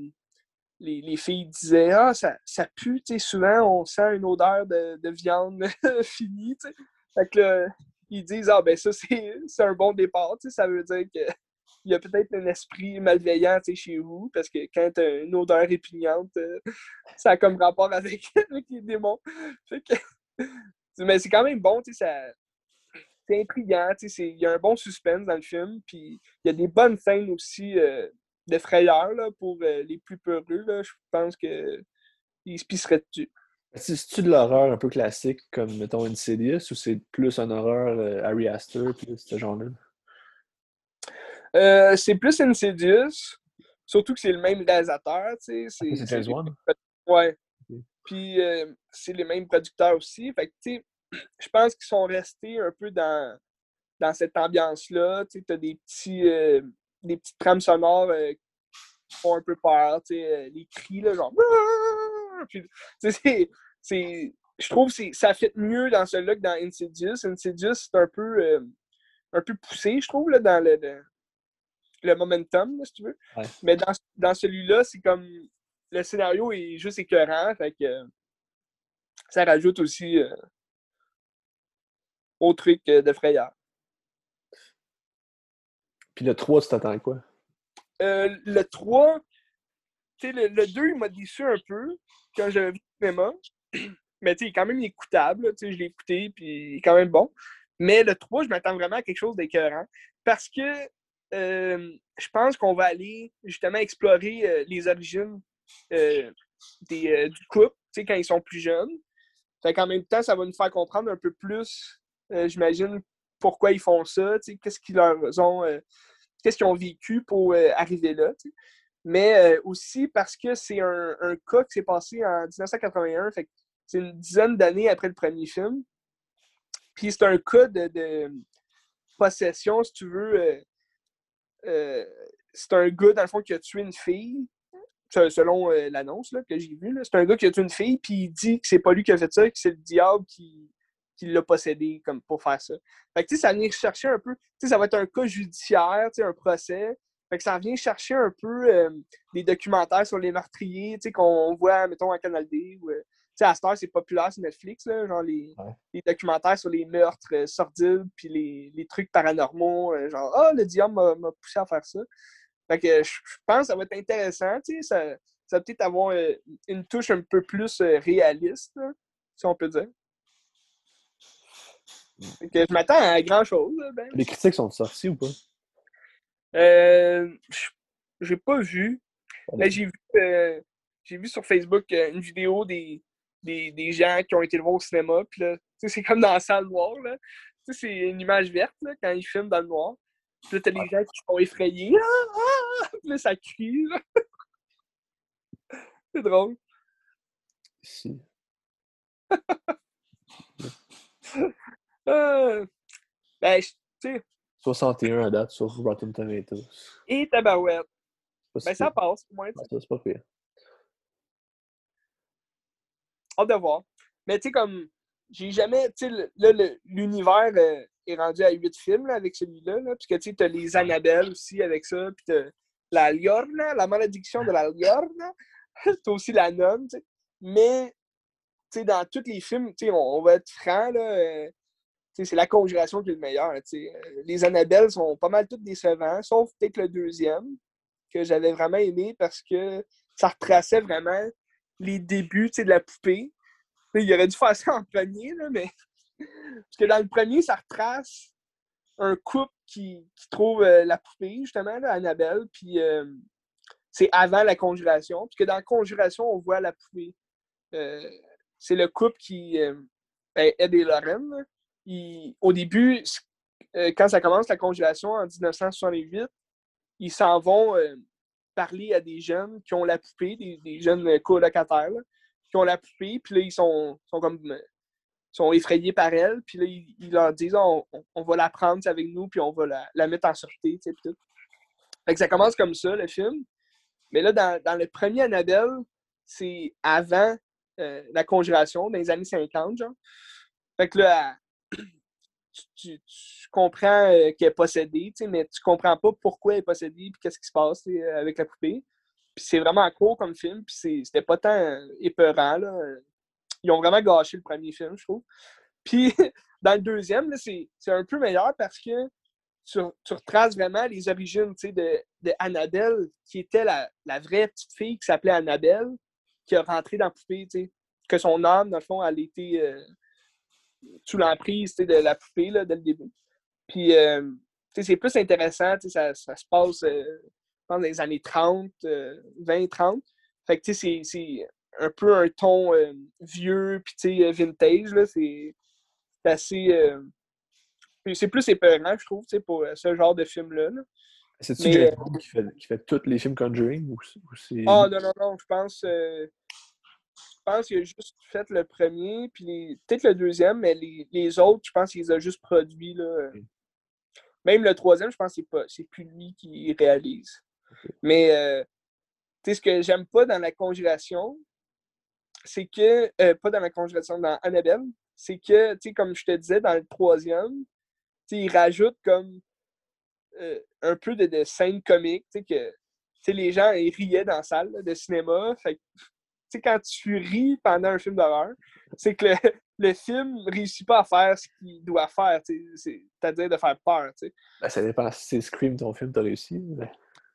les, les, filles disaient Ah, ça, ça pue, tu sais, souvent on sent une odeur de, de viande [LAUGHS] finie, tu sais. Fait que là, ils disent Ah, ben ça, c'est un bon départ, tu sais, ça veut dire que il y a peut-être un esprit malveillant chez vous, parce que quand tu as une odeur répugnante, euh, ça a comme rapport [LAUGHS] avec, les démons. Fait que, mais c'est quand même bon, ça, c'est intriguant, il y a un bon suspense dans le film, puis il y a des bonnes scènes aussi euh, de frayeur là, pour euh, les plus peureux. Là, je pense qu'ils se pisseraient dessus. C'est-tu de l'horreur un peu classique, comme, mettons, Insidious, ou c'est plus un horreur euh, Harry Astor, plus ce genre-là? Euh, c'est plus Insidious, surtout que c'est le même réalisateur, tu sais. C'est James Wan? Ouais. Okay. Puis euh, c'est les mêmes producteurs aussi. Fait que, tu sais, [CLEARS THROAT] je pense qu'ils sont restés un peu dans, dans cette ambiance-là. Tu sais, t'as des petits, des petites trames sonores euh, qui font un peu peur, tu sais, euh, les cris, là, genre... [LAUGHS] Puis, c'est... Je trouve que ça fit mieux dans ce look dans Insidious. Insidious, c'est un peu... un peu poussé, je trouve, là, dans le, le, le momentum, là, si tu veux. Ouais. Mais dans, dans celui-là, c'est comme... Le scénario est juste écœurant, fait que... Ça rajoute aussi au truc de frayeur. Puis le 3, tu t'attends à quoi? Euh, le 3, tu sais, le, le, 2, il m'a déçu un peu quand j'avais vu le cinéma. [CLEARS THROAT] Mais tu sais, il est quand même écoutable. Tu sais, je l'ai écouté, puis il est quand même bon. Mais le 3, je m'attends vraiment à quelque chose d'écœurant. Parce que euh, je pense qu'on va aller justement explorer euh, les origines euh, des, du couple, tu sais, quand ils sont plus jeunes. Fait qu'en même temps, ça va nous faire comprendre un peu plus, j'imagine, pourquoi ils font ça, qu'est-ce qu'ils leur ont, euh, qu'est-ce qu'ils ont vécu pour euh, arriver là. Mais euh, aussi parce que c'est un, un, cas qui s'est passé en 1981, fait c'est une dizaine d'années après le premier film. Puis c'est un cas de, de, possession, si tu veux. c'est un gars, dans le fond, qui a tué une fille, selon l'annonce que j'ai vue. C'est un gars qui a tué une fille, puis il dit que c'est pas lui qui a fait ça, que c'est le diable qui, qui l'a possédé comme pour faire ça. Fait que, tu sais, ça vient chercher un peu, tu sais, ça va être un cas judiciaire, tu sais, un procès. Fait que ça vient chercher un peu euh, des documentaires sur les meurtriers, tu sais, qu'on voit, mettons, à Canal D. Ou, euh, tu sais, à cette heure, c'est populaire sur Netflix, là, genre les, ouais. les, documentaires sur les meurtres euh, sordides, puis les, les, trucs paranormaux, euh, genre, ah, oh, le diable m'a poussé à faire ça. Fait que je pense que ça va être intéressant, tu sais, ça, ça va peut-être avoir une touche un peu plus réaliste, là, si on peut dire. Que je m'attends à grand chose. Ben. Les critiques sont sorties ou pas? Euh, j'ai pas vu. Mais j'ai vu, euh, j'ai vu sur Facebook euh, une vidéo des, des, des, gens qui ont été le voir au cinéma. Puis là, c'est comme dans la salle noire. Là. C'est une image verte là, quand ils filment dans le noir. Puis là, t'as les gens qui sont effrayés. Ah, ah! Puis là, ça crie. [LAUGHS] c'est drôle. Si. [LAUGHS] Euh, ben, tu sais. 61 à date sur Rotten Tomatoes. Et tabarouette. Ben, ça passe, pour moi. C'est pas pire. Hâte de voir. Mais tu sais, comme, j'ai jamais, tu sais, là, l'univers euh, est rendu à 8 films, là, avec celui-là, là, parce que, tu sais, t'as les Annabelle aussi avec ça, puis t'as la Liorna, la malédiction de la Liorna, [LAUGHS] t'as aussi la nonne, tu sais. Mais, tu sais, dans tous les films, tu sais, on, on, va être franc, là, euh, c'est la conjuration qui est le meilleur. T'sais. Les Annabelles sont pas mal toutes décevants, sauf peut-être le deuxième, que j'avais vraiment aimé parce que ça retraçait vraiment les débuts de la poupée. il aurait dû faire ça en premier, mais. [LAUGHS] Parce que dans le premier, ça retrace un couple qui, trouve euh, la poupée, justement, Annabelle, puis euh, c'est avant la conjuration. Puisque dans la conjuration, on voit la poupée. Euh, c'est le couple qui. Ben, Ed et Lorraine. Au début, euh, quand ça commence la conjuration en 1968, ils s'en vont parler à des jeunes qui ont la poupée, des, jeunes colocataires, qui ont la poupée, puis là, ils sont, sont comme sont effrayés par elle, puis là, ils, leur disent on, va la prendre avec nous, puis on va la, mettre en sûreté, tu sais. Fait que ça commence comme ça, le film. Mais là, dans, le premier Annabelle, c'est avant euh, la conjuration, dans les années 50, genre. Fait que là, tu, comprends euh, qu'elle est possédée, mais tu comprends pas pourquoi elle est possédée, puis qu'est-ce qui se passe avec la poupée. Puis c'est vraiment court comme film, puis c'était pas tant épeurant, là ils ont vraiment gâché le premier film, je trouve. Puis [LAUGHS] dans le deuxième, c'est un peu meilleur parce que tu, retraces vraiment les origines de, de Annabelle, qui était la, vraie petite fille qui s'appelait Annabelle, qui a rentré dans la poupée, que son âme, dans le fond, elle était euh, sous l'emprise de la poupée là, dès le début. Puis euh, c'est plus intéressant, ça, ça, se passe euh, dans les années 30, 20-30. Fait que c'est un peu un ton euh, vieux, puis euh, vintage, là, c'est assez... Euh, c'est plus épeurant, je trouve, pour ce genre de film-là. C'est-tu James qui fait, qui fait tous les films Conjuring? Ou, ou ah, non, non, non, je pense... je pense qu'il a juste fait le premier, puis peut-être le deuxième, mais les, les autres, je pense qu'il les a juste produits. Là. Même le troisième, je pense que c'est plus lui qui réalise. Mais tu sais, ce que j'aime pas dans la congélation, c'est que, euh, pas dans la congélation, dans Annabelle, c'est que, tu sais, comme je te disais, dans le troisième, tu sais, il rajoute comme euh, un peu de, scènes comiques, tu sais, que les gens ils riaient dans la salle de cinéma. Fait sais, quand tu ris pendant un film d'horreur, c'est que le, [LAUGHS] le film réussit pas à faire ce qu'il doit faire, c'est-à-dire de faire peur, tu sais. Ben, ça dépend si c'est Scream ton film, t'as réussi.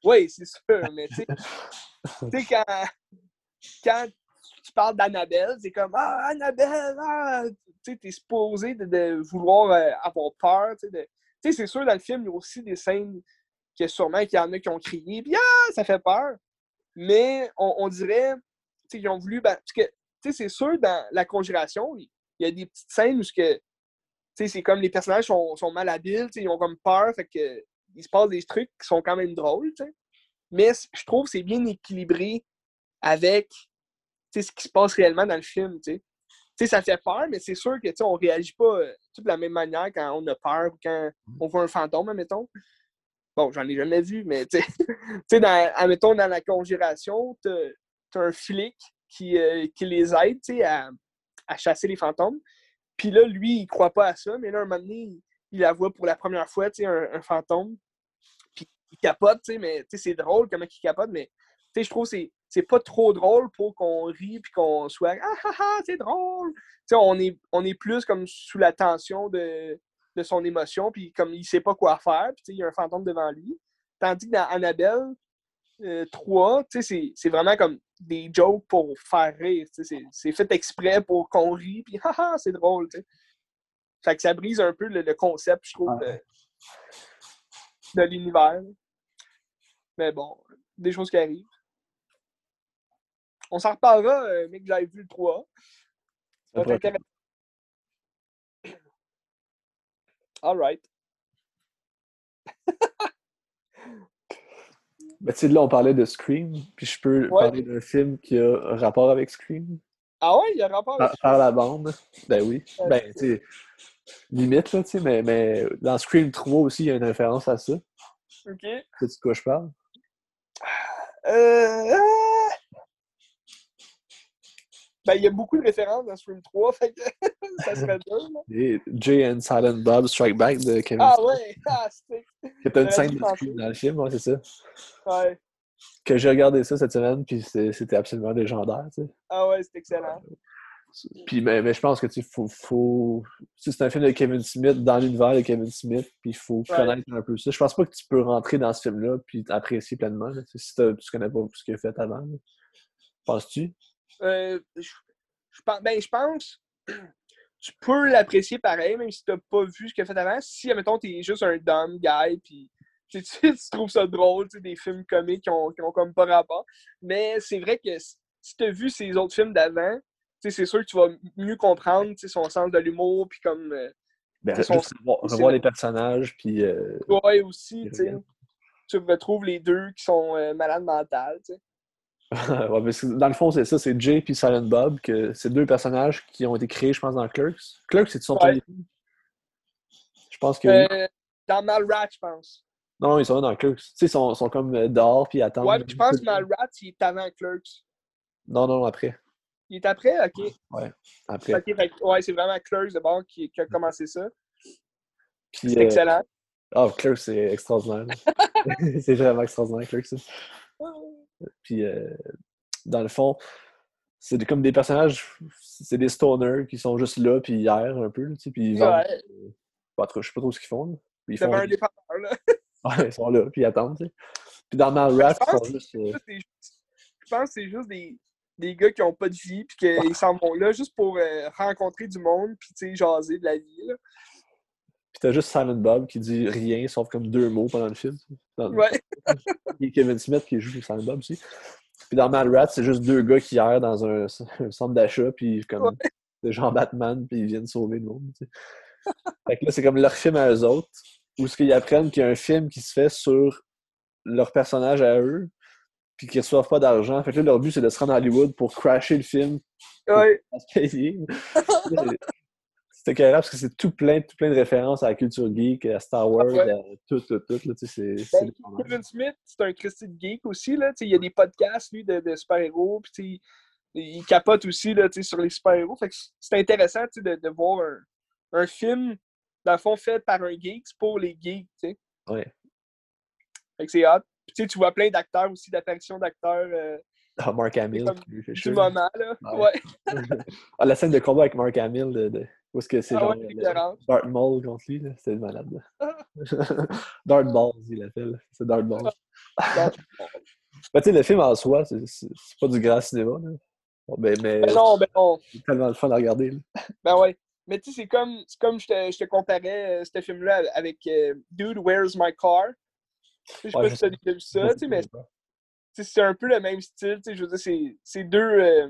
Oui, c'est sûr, mais [LAUGHS] tu sais, quand, quand tu parles d'Annabelle, c'est comme Ah, Annabelle, ah! tu t'es supposé de, vouloir euh, avoir peur. Tu sais, c'est sûr, dans le film, il y a aussi des scènes que sûrement qu'il y en a qui ont crié, puis ah, ça fait peur. Mais on, dirait, qu'ils ont voulu. Ben, parce que, c'est sûr, dans la conjuration, il y a des petites scènes où que, c'est comme les personnages sont, mal habiles, ils ont comme peur, fait que il se passe des trucs qui sont quand même drôles. Mais je trouve que c'est bien équilibré avec ce qui se passe réellement dans le film. sais, ça fait peur, mais c'est sûr que on réagit pas euh, de la même manière quand on a peur ou quand on voit un fantôme, admettons. Bon, j'en ai jamais vu, mais tu sais, [LAUGHS] admettons, dans la congélation, un flic qui, euh, qui les aide à, à chasser les fantômes. Puis là, lui, il croit pas à ça, mais là, un moment donné, il, la voit pour la première fois, un, un fantôme. Puis il capote, mais c'est drôle comment il capote, mais je trouve que c'est pas trop drôle pour qu'on rie puis qu'on soit Ah ah ah, c'est drôle. on est, on est plus comme sous la tension de, de son émotion, puis comme il sait pas quoi faire, puis il y a un fantôme devant lui. Tandis que dans Annabelle 3, euh, c'est vraiment comme des jokes pour faire rire. C'est fait exprès pour qu'on rie, puis [LAUGHS] haha, c'est drôle. Fait que ça brise un peu le, concept, je trouve, de, de l'univers. Mais bon, des choses qui arrivent. On s'en reparlera, euh, mais que j'avais vu le 3. Ça. All right. Ben, tu sais, là, on parlait de Scream, puis je peux parler d'un film qui a rapport avec Scream. Ah ouais, il y a rapport avec Scream. Par la bande. Ben oui. ben, tu sais, limite, là, tu sais, mais, mais dans Scream 3 aussi, il y a une référence à ça. OK. C'est de quoi je parle? Euh... Ben, il y a beaucoup de références dans Scream 3, [LAUGHS] fait que ça serait [LAUGHS] dur. Et Jay and Silent Bob Strike Back de Kevin Ah ouais, [LAUGHS] ah, c'était. C'est une scène de Scream dans le film, ouais, c'est ça. Ouais. Que j'ai regardé ça cette semaine, puis c'était absolument légendaire, tu sais. Ah ouais, c'était excellent. Puis, mais, mais, je pense que tu faut, faut... C'est un film de Kevin Smith, dans l'univers de Kevin Smith, puis il faut connaître un peu ça. Je pense pas que tu peux rentrer dans ce film-là puis apprécier pleinement, si tu connais pas ce qu'il a fait avant. Penses-tu? Euh, je, ben, je pense [CLEARS THROAT] tu peux l'apprécier pareil, même si tu n'as pas vu ce qu'il a fait avant. Si, admettons, tu es juste un dumb guy, puis tu, [LAUGHS] tu, trouves ça drôle, des films comiques qui ont, qui ont comme pas rapport. Mais c'est vrai que si tu as vu ces autres films d'avant, c'est sûr que tu vas mieux comprendre son sens de l'humour, puis comme. Euh, ben, son... revoir, les personnages, puis. Euh, ouais, aussi, tu sais. Tu retrouves les deux qui sont euh, malades mentales, tu sais. Ouais, mais dans le fond, c'est ça, c'est Jay et Silent Bob, que c'est deux personnages qui ont été créés, je pense, dans Clerks. Clerks, c'est son ouais. Je pense que. Euh, dans Malrat, je pense. Non, ils sont dans Clerks. Tu sais, ils sont, sont comme dehors puis attendent. Ouais, mais je pense que Malrat, il est avant Clerks. Non, non, après. Il est après? OK. Ouais, après. OK, fait, ouais, c'est vraiment Clerks d'abord qui, qui, a commencé ça. C'est euh... excellent. Ah, oh, Clerks, c'est extraordinaire. [LAUGHS] [LAUGHS] c'est vraiment extraordinaire, Clerks. Puis, euh, dans le fond, c'est comme des personnages, c'est des stoners qui sont juste là, puis hier un peu, tu sais, puis ils vendent. Ouais. Euh, je sais pas trop ce qu'ils font. Ils font un départ, là. [LAUGHS] ouais, ils sont là, puis ils attendent, tu sais. Puis dans Malrat, ils sont juste. Euh... Je pense que c'est juste des, des gars qui ont pas de vie, puis qu'ils s'en vont là juste pour euh, rencontrer du monde, puis tu sais, jaser de la vie, là. T'as juste Silent Bob qui dit rien, sauf comme deux mots pendant le film. Ouais. [LAUGHS] Et Kevin Smith qui joue Silent Bob aussi. Puis dans Rat, c'est juste deux gars qui errent dans un, [LAUGHS] centre d'achat, puis comme ouais. des gens Batman, puis ils viennent sauver le monde. Tu sais. fait que là, c'est comme leur film à eux autres, où ce qu'ils apprennent qu'il y a un film qui se fait sur leur personnage à eux, puis qu'ils reçoivent pas d'argent. Fait que là, leur but, c'est de se rendre à Hollywood pour crasher le film. Ouais. [LAUGHS] C'était carré parce que c'est tout plein, tout plein de références à la culture geek, à Star Wars, ah ouais. à tout, tout, tout. Là, c'est, ben, Kevin Smith, c'est un Christy de geek aussi. Là, il y a des podcasts, lui, de, de super-héros. Puis il capote aussi là, sur les super-héros. Fait que c'est intéressant de, de voir un, un, film, dans le fond, fait par un geek pour les geeks. T'sais. Ouais. Fait que c'est hot. Puis tu vois plein d'acteurs aussi, d'apparitions d'acteurs. Euh, ah, Mark Hamill. Du moment, là. Ouais. [LAUGHS] ah, la scène de combat avec Mark Hamill de, de où est-ce que c'est ah genre ouais, Darth Maul contre lui, c'était malade. Là. [LAUGHS] Darth Balls, il l'appelle. C'est Darth Balls. ben, tu sais, le film en soi, c'est pas du grand cinéma. Là. Bon, ben, mais, ben non, ben non. C'est tellement le fun à regarder. Là. [LAUGHS] Ben ouais. Mais tu sais, c'est comme, comme je, te, je te comparais euh, ce film-là avec euh, Dude, Where's My Car? Je sais pas si tu as déjà vu ça, tu sais, mais c'est un peu le même style. Je veux dire, c'est deux. Euh,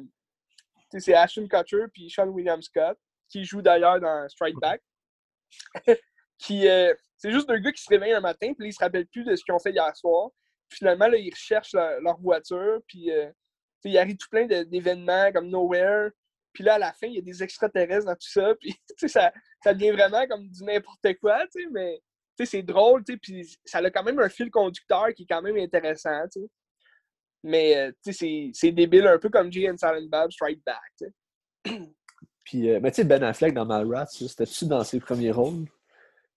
c'est Ashton Kutcher puis Sean William Scott qui joue d'ailleurs dans Strike Back. [LAUGHS] qui, euh, c'est juste deux gars qui se réveillent un matin, puis ils se rappellent plus de ce qu'ils ont fait hier soir. Puis finalement, là, ils recherchent leur, voiture, puis euh, il arrive tout plein d'événements comme Nowhere. Puis là, à la fin, il y a des extraterrestres dans tout ça. [LAUGHS] Puis ça, ça devient vraiment comme du n'importe quoi, mais c'est drôle, puis ça a quand même un fil conducteur qui est quand même intéressant. Mais euh, c'est débile, un peu comme Jay and Silent Bob Strike Back. [CLEARS THROAT] Puis, euh, mais tu sais, Ben Affleck dans Malrats, c'était-tu dans ses premiers rôles?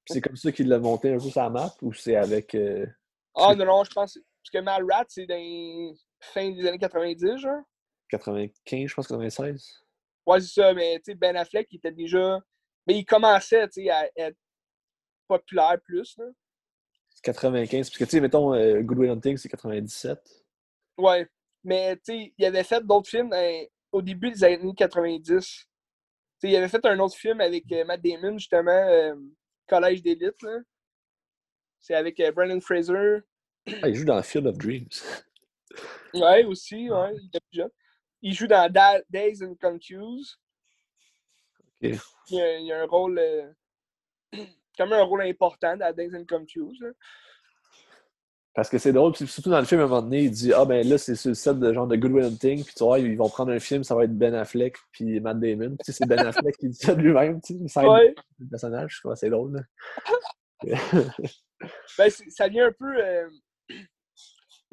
C'est comme ça qu'il l'a monté un peu sur la map ou c'est avec. Euh... Ah non, non, je pense. Parce que Malrats, c'est dans fin des années 90, genre. 95, je pense, 96. Ouais, c'est ça, mais tu sais, Ben Affleck, il était déjà. Mais il commençait, tu sais, à être populaire plus, là. 95, parce que tu sais, mettons, euh, Good Will Hunting, c'est 97. Ouais, mais tu sais, il avait fait d'autres films au début des années 90 il avait fait un autre film avec euh, Matt Damon, justement, euh, Collège d'élite. C'est avec euh, Brandon Fraser. Ah, il joue dans Field of Dreams. ouais, aussi, ouais, il était plus jeune. Il joue dans Days and Confused. Okay. Il, a, il, a, un rôle, [CLEARS THROAT] quand même un rôle important dans Days and Confused. Parce que c'est drôle, surtout dans le film, à un moment donné, il dit Ah ben là, c'est sur le set de genre de Good Will Hunting, puis tu vois, ils vont prendre un film, ça va être Ben Affleck puis Matt Damon. Tu sais, c'est Ben Affleck qui dit ça de lui-même, tu sais, il ouais. le personnage, je trouve [LAUGHS] c'est drôle. ben, ça vient un peu. Euh...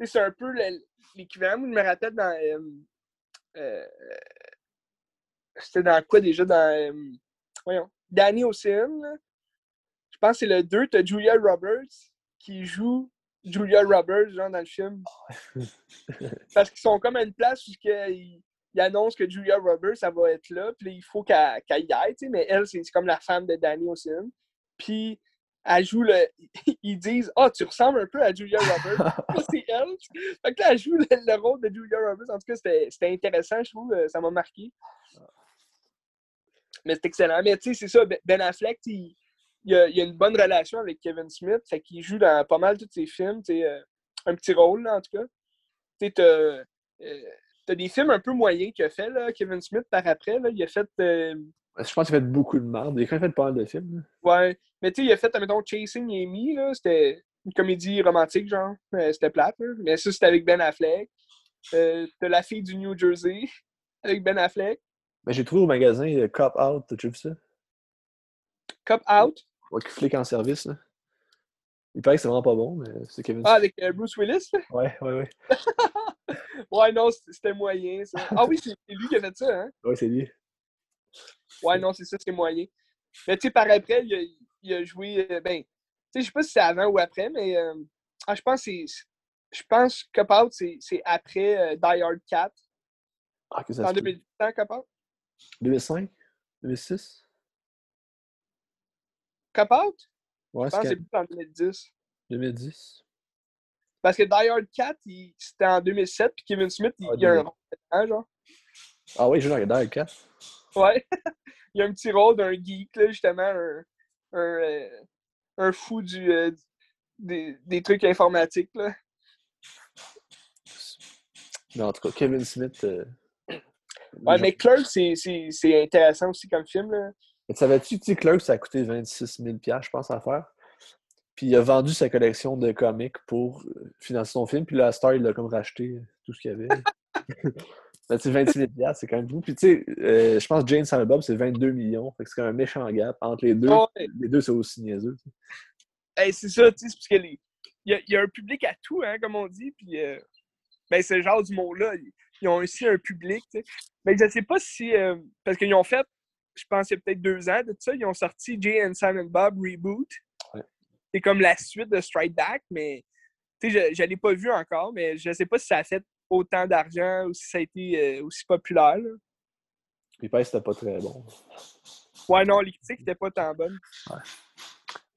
C'est un peu l'équivalent, je me rappelle dans. Euh... Euh... C'était dans quoi déjà? Dans. Voyons. Danny Ocean. Je pense que c'est le 2, tu as Julia Roberts qui joue Julia Roberts, genre, dans le film. [LAUGHS] Parce qu'ils sont comme à une place où ils, ils annoncent que Julia Roberts, ça va être là, puis il faut qu'elle y aille, tu sais, mais elle, c'est comme la femme de Danny aussi. Puis elle joue le. [LAUGHS] Ils disent Ah, oh, tu ressembles un peu à Julia Roberts. [LAUGHS] c'est elle. Fait que là, elle joue le, rôle de Julia Roberts. En tout cas, c'était intéressant, je trouve. Ça m'a marqué. Mais c'est excellent. Mais tu sais, c'est ça, Ben Affleck, il, il a, il a une bonne relation avec Kevin Smith, fait qu'il joue dans pas mal tous ses films, euh, un petit rôle, là, en tout cas. Tu t'as euh, t'as des films un peu moyens qu'il a fait, là, Kevin Smith, par après, là. Il a fait... euh, Je pense qu'il a fait beaucoup de merde. Il a quand même fait pas mal de films. là. Ouais. Mais tu sais, il a fait, mettons, Chasing Amy, là. C'était une comédie romantique, genre. C'était plate, là. Mais ça, c'était avec Ben Affleck. T'as La fille du New Jersey [LAUGHS] avec Ben Affleck. Mais j'ai trouvé au magasin Cop Out, t'as-tu vu ça? Cop Out? Ouais, flic en service, là. Il paraît que c'est vraiment pas bon, mais c'est Kevin Ah, avec euh, Bruce Willis, là. [LAUGHS] Ouais, ouais, ouais. [LAUGHS] Ouais, non, c'était moyen, ça. Ah oui, c'est lui qui a fait ça, hein? Ouais, c'est lui. Ouais, non, c'est ça, c'est moyen. Mais tu sais, par après, il a, il a joué. euh, ben, tu sais, je sais pas si c'est avant ou après, mais. euh, ah, je pense que c'est. Je pense que Cop Out, c'est après Die Hard 4. Ah, que C'est ça en se peut. 2010, hein, Cop Out? 2005? 2006? Cop Out? Ouais, Je c'est pense que c'est plus en 2010. 2010. Parce que Die Hard 4, il- c'était en 2007, puis Kevin Smith, il, Ah, il y a un 2000. rôle genre. Ah oui, je joue dans le 4. Ouais. [LAUGHS] il y a un petit rôle d'un geek, là, justement, un, un, euh, un fou du, euh, des, des trucs informatiques, là. Mais en tout cas, Kevin Smith. euh, Ouais, mais Clerk, c'est intéressant aussi comme film, là. Mais tu savais-tu, tu sais, ça a coûté 26 000 je pense, à faire. Puis il a vendu sa collection de comics pour euh, financer son film. Puis là, Star, il a comme racheté euh, tout ce qu'il y avait. [LAUGHS] Mais tu sais, 26 000 c'est quand même beaucoup. Puis tu sais, euh, je pense que Jane Silent Bob, c'est 22 millions. Fait que c'est comme un méchant gap entre les deux. Ouais. Les deux, c'est aussi niaiseux. Hey, c'est ça, tu sais, c'est parce que les- il y, a, y a un public à tout, hein, comme on dit, puis euh, ben, ce genre du monde-là, ils, ont aussi un public, tu sais. Mais je sais pas si, euh, parce qu'ils ont fait, je pense il y a peut-être deux ans de tout ça, ils ont sorti Jay and Silent Bob Reboot. Ouais. C'est comme la suite de Strike Back, mais je, je l'ai pas vu encore, mais je sais pas si ça a fait autant d'argent ou si ça a été euh, aussi populaire. là. Puis pareil, c'était pas très bon. Ouais, non, les critiques pas tant bonnes.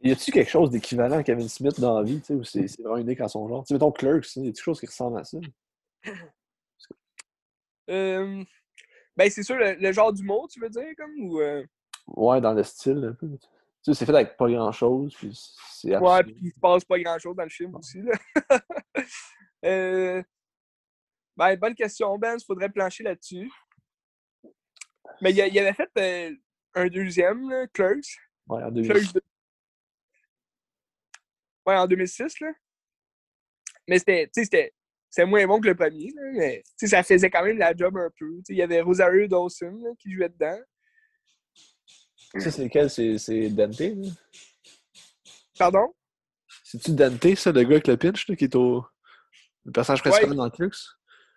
Y a-tu quelque chose d'équivalent à Kevin Smith dans la vie, tu sais, où c'est vraiment unique en son genre? Tu sais, mettons Clerks, y a quelque chose qui ressemble à ça? Euh, ben, c'est sûr, le, le genre d'humour, tu veux dire, comme, ou... euh, Ouais, dans le style, un peu. Tu sais, c'est fait avec pas grand-chose, puis c'est Ouais, puis il se passe pas grand-chose dans le film aussi. Là. [LAUGHS] Euh, Ben, bonne question, Ben. Il faudrait plancher là-dessus. Mais il, il avait fait euh, un deuxième, là, Clerks. Ouais, en 2000. Clerks 2. Ouais, en 2006, là. Mais c'était, tu sais, c'était, c'était moins bon que le premier, là, mais ça faisait quand même la job un peu. Il y avait Rosario Dawson là, qui jouait dedans. Ça, c'est lequel? C'est c'est Dante, là? Pardon? C'est-tu Dante, ça, le gars avec le pinch, là, qui est au... Le personnage principal Ouais. dans Clerks?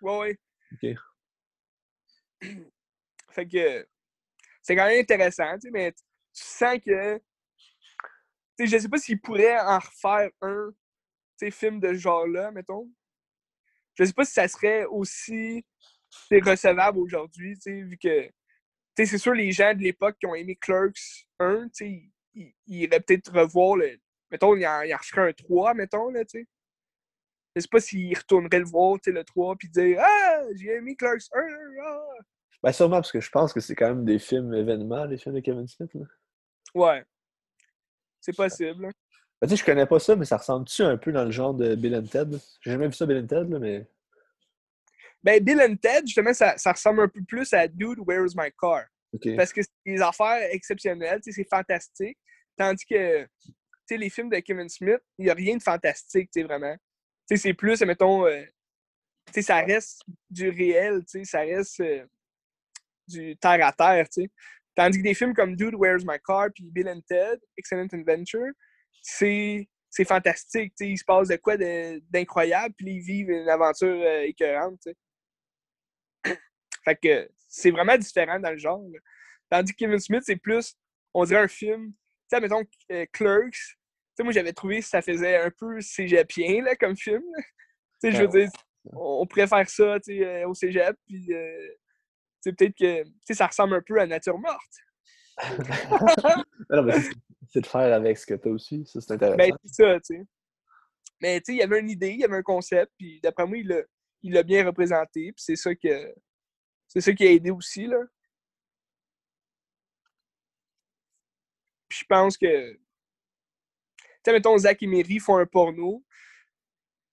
Ouais, ouais. Ok. [CLEARS THROAT] Fait que c'est quand même intéressant, tu sais, mais tu sens que. Tu sais, je sais pas s'il pourrait en refaire un tu sais, film de ce genre-là, mettons. Je sais pas si ça serait aussi recevable aujourd'hui, tu sais, vu que. Tu sais, c'est sûr, les gens de l'époque qui ont aimé Clerks 1, tu sais, ils, ils- ils iraient peut-être revoir le. Mettons, il en, il en un 3, mettons, là, tu sais. Je sais pas s'ils retourneraient le voir, tu sais, le 3, puis dire Ah, j'ai aimé Clerks 1, ah! Ben, sûrement, parce que je pense que c'est quand même des films événements, les films de Kevin Smith, là. Ouais. C'est possible. hein. Ben, tu sais, je connais pas ça, mais ça ressemble-tu un peu dans le genre de Bill and Ted? J'ai jamais vu ça, Bill and Ted, là, mais... Ben, Bill and Ted, justement, ça, ça ressemble un peu plus à Dude, Where's My Car? Parce que c'est des affaires exceptionnelles, c'est fantastique. Tandis que, les films de Kevin Smith, il n'y a rien de fantastique, tu sais, vraiment. C'est plus, mettons, euh, ça reste du réel, ça reste euh, du terre à terre, tu sais. Tandis que des films comme Dude, Where's My Car? puis Bill and Ted, Excellent Adventure, c'est c'est fantastique, il se passe de quoi d'incroyable, puis ils vivent une aventure euh, écœurante. [COUGHS] Fait que c'est vraiment différent dans le genre. là. Tandis que Kevin Smith, c'est plus, on dirait un film. Tu sais, mettons, euh, Clerks. Moi, j'avais trouvé que ça faisait un peu cégepien, là, comme film. Tu sais, je veux Ouais. dire, on faire ça, euh, au cégep, puis, euh, peut-être que, ça ressemble un peu à Nature morte. [LAUGHS] Non, mais c'est- de faire avec ce que t'as aussi, ça, c'est intéressant. Ben, c'est ça, tu sais. Mais, tu sais, il y avait une idée, il y avait un concept, puis d'après moi, il l'a il l'a bien représenté, puis c'est ça que... C'est ça qui a aidé aussi, là. Puis je pense que sais, mettons, Zach et Mary font un porno.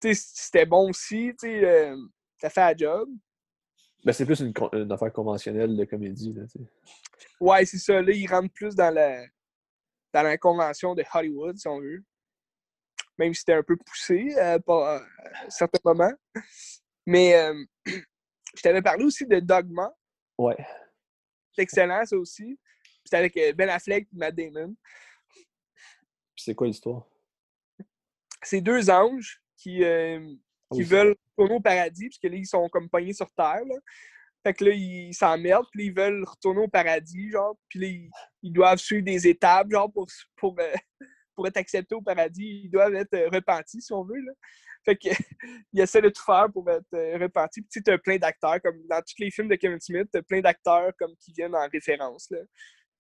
Tu sais, c'était bon aussi, tu sais, euh, ça fait la job. Ben, c'est plus une, une, affaire conventionnelle de comédie, là, tu sais. Ouais, c'est ça. Là, ils rentrent plus dans la, dans la convention de Hollywood, si on veut. Même si c'était un peu poussé euh, à certains moments. Mais euh, [CLEARS THROAT] je t'avais parlé aussi de Dogma. Ouais. C'est excellent, ça aussi. C'était avec euh, Ben Affleck et Matt Damon. c'est quoi l'histoire? C'est deux anges qui, qui veulent retourner au paradis, puisque là, ils sont comme pognés sur Terre. Là. Fait que là, ils s'emmerdent, puis ils veulent retourner au paradis, genre, puis là, ils, doivent suivre des étapes, genre, pour, pour, euh, [LAUGHS] pour être acceptés au paradis. Ils doivent être euh, repentis, si on veut, là. Fait que, [LAUGHS] ils essaient de tout faire pour être euh, repentis. Puis tu as plein d'acteurs, comme dans tous les films de Kevin Smith, t'as plein d'acteurs comme qui viennent en référence, là.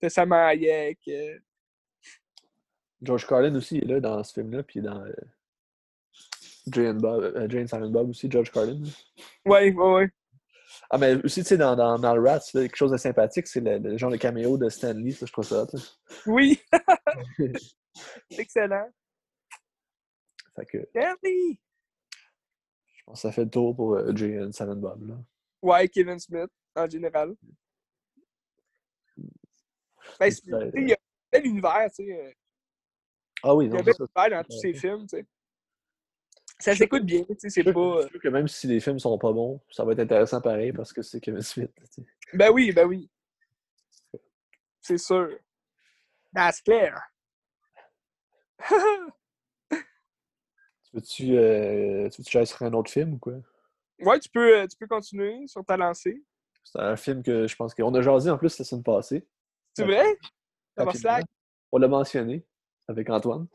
T'as Sam Hayek. George Carlin aussi est là dans ce film-là, puis dans... Jane, Bob, Jane Silent Bob aussi, George Carlin. Oui, oui, oui. Ah, mais aussi, tu sais, dans, dans Rats, quelque chose de sympathique, c'est le, genre de caméo de Stanley, ça, je trouve ça. Oui! [LAUGHS] Excellent. Fait que. Stanley! Je pense que ça fait le tour pour euh, Jay Silent Bob, là. Ouais, Kevin Smith, en général. Ben, il y a un bel univers, tu sais. Euh. Ah oui, non, Il y a un bel univers dans tous ces films, tu sais. Ça s'écoute bien, tu sais, c'est pas... Sûr que même si les films sont pas bons, ça va être intéressant pareil parce que c'est Kevin Smith, tu sais. Ben oui, ben oui. C'est sûr. That's clear. [LAUGHS] tu veux-tu euh, tu veux sur un autre film ou quoi? Ouais, tu peux, euh, tu peux continuer sur ta lancée. C'est un film que je pense qu'on a jasé en plus la semaine passée. C'est vrai? On l'a mentionné avec Antoine.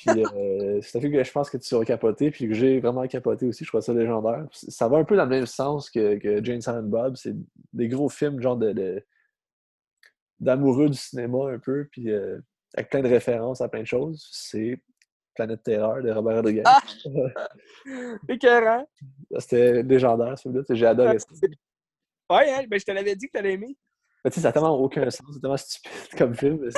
Puis euh, c'est un film que je pense que tu aurais capoté, puis que j'ai vraiment capoté aussi. Je trouve ça légendaire. Ça va un peu dans le même sens que, que Jane Silent Bob. C'est des gros films, genre de, d'amoureux du cinéma un peu, puis euh, avec plein de références à plein de choses. C'est Planète Terreur de Robert Rodriguez. Ah! [LAUGHS] Écœurant! C'était légendaire, ce film-là. J'ai adoré ça. Ouais, hein? ben, je te l'avais dit que tu allais aimer. Mais tu sais, ça n'a tellement aucun sens. C'est tellement stupide comme film.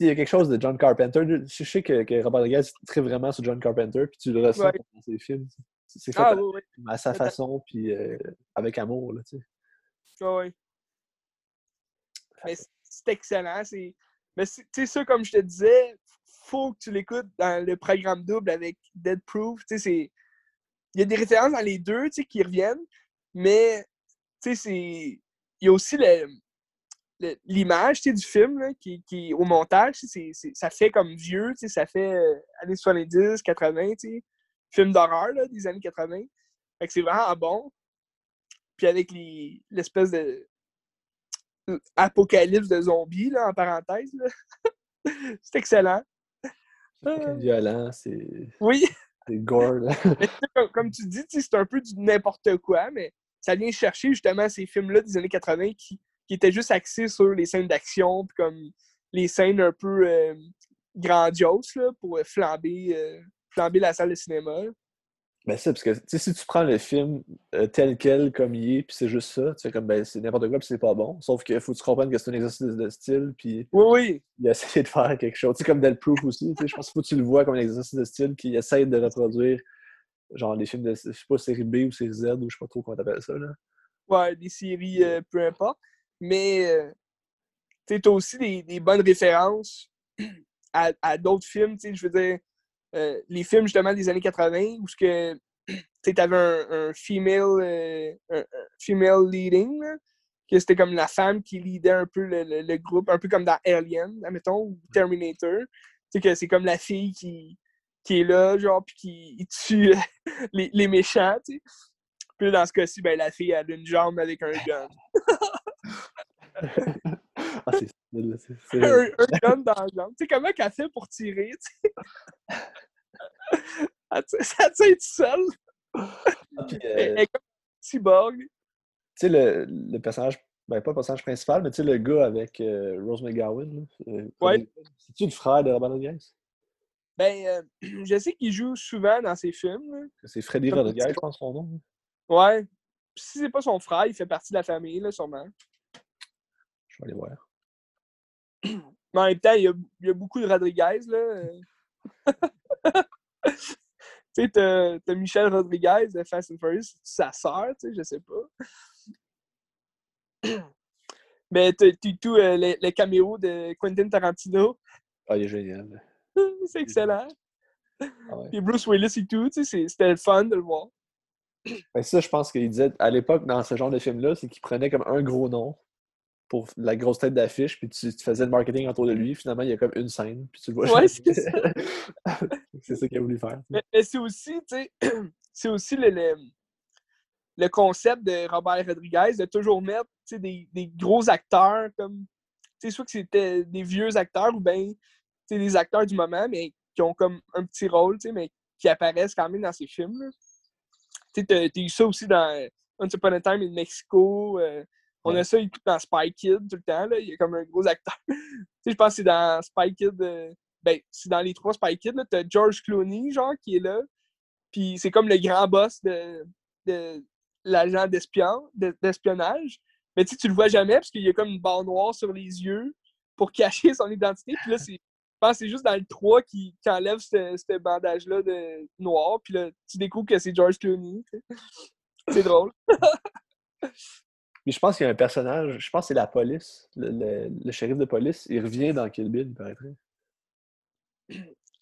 Il y a quelque chose de John Carpenter. Je sais que, que Robert Rodriguez très vraiment sur John Carpenter, puis tu le ressens dans ses films. C'est fait ah, à, sa façon, puis euh, avec amour, là, tu sais. oui. Mais c'est excellent. Mais tu sais, ça, comme je te disais, faut que tu l'écoutes dans le programme double avec Dead Proof. Tu sais, il y a des références dans les deux, tu sais, qui reviennent, mais tu sais, c'est... Il y a aussi le l'image du film là, qui, qui, au montage, ça fait comme vieux, ça fait euh, années 70, 80, film d'horreur des années 80. Fait que c'est vraiment bon. Puis avec l'espèce de apocalypse de zombies, là, en parenthèse. [LAUGHS] c'est excellent. C'est violent, c'est. Oui. C'est gore, là. [LAUGHS] comme, comme, tu dis, c'est un peu du n'importe quoi, mais ça vient chercher justement ces films-là des années 80 qui, qui était juste axé sur les scènes d'action, puis comme les scènes un peu euh, grandioses là, pour euh, flamber, euh, flamber la salle de cinéma. Ben ça, parce que si tu prends le film tel quel, comme il est, puis c'est juste ça, tu fais comme ben c'est n'importe quoi, puis c'est pas bon. Sauf qu'il faut que tu comprennes que c'est un exercice de style, puis oui, oui. il a essayé de faire quelque chose. Tu sais, comme Dead Proof aussi, je pense qu'il faut que tu le vois comme un exercice de style, qui essaie de reproduire genre les films de, je sais pas, série B ou série Z, ou je sais pas trop comment t'appelles ça, là. Ouais, des séries, peu importe. Mais euh, tu as aussi des, bonnes références à, d'autres films. Je veux dire, euh, les films justement des années 80 où tu avais un, female, euh, un, female leading, que c'était comme la femme qui leadait un peu le, groupe, un peu comme dans Alien, admettons, ou Terminator. Tu que c'est comme la fille qui, qui est là, genre, puis qui tue [LAUGHS] les, les méchants, tu sais. Puis dans ce cas-ci, ben, la fille a une jambe avec un gun. [LAUGHS] ah, c'est un, un gun dans la jambe. Tu sais comment qu'elle fait pour tirer, [LAUGHS] ça tient tout seul. Ah, puis, Elle est euh, comme cyborg. Tu sais, le, le personnage ben, pas le personnage principal, mais tu sais, le gars avec euh, Rose McGowan. Euh, ouais. C'est-tu le frère de Robert Rodriguez? Ben, [CLEARS THROAT] je sais qu'il joue souvent dans ses films. C'est Freddy Rodriguez, je pense son nom. Ouais. Si c'est pas son frère, il fait partie de la famille, là, sûrement. Je vais aller voir. Mais en même temps, il y a, il y a beaucoup de Rodriguez, là. [LAUGHS] tu sais, t'as t'as Michel Rodriguez de Fast and Furious, sa sœur, tu sais, je sais pas. [COUGHS] Mais t'as tout euh, le, le caméo de Quentin Tarantino. Ah, il est génial. [LAUGHS] c'est excellent. Ah ouais. Puis Bruce Willis et tout, tu sais, c'était le fun de le voir. Ben, ça, je pense qu'il disait à l'époque, dans ce genre de film-là, c'est qu'il prenait comme un gros nom pour la grosse tête d'affiche, puis tu, tu faisais le marketing autour de lui. Finalement, il y a comme une scène, puis tu le vois Ouais, c'est ça. [LAUGHS] c'est ça qu'il a voulu faire. Mais, mais c'est aussi, tu sais, [CLEARS THROAT] c'est aussi le, le, le concept de Robert Rodriguez de toujours mettre, des, des gros acteurs comme, tu sais, soit que c'était des vieux acteurs ou bien, des acteurs du moment, mais qui ont comme un petit rôle, tu sais, mais qui apparaissent quand même dans ces films. Tu t'as eu ça aussi dans Once Upon a Time in Mexico. euh, on a ça tout dans Spy Kid tout le temps, là. Il y a comme un gros acteur. [LAUGHS] tu sais, je pense que c'est dans Spy Kid... euh, ben, c'est dans les trois Spy Kids, là. T'as George Clooney, genre, qui est là. Puis c'est comme le grand boss de, de l'agent d'espion, de- d'espionnage. Mais tu sais, tu le vois jamais parce qu'il y a comme une barre noire sur les yeux pour [LAUGHS] cacher son identité. Puis là, c'est, je pense que c'est juste dans le 3 qui, qui enlève ce, ce bandage-là de noir. Puis là, tu découvres que c'est George Clooney. tu. [LAUGHS] C'est drôle. Mais je pense qu'il y a un personnage, je pense que c'est la police, le, le- le shérif de police, il revient dans Kill Bill, il paraîtrait.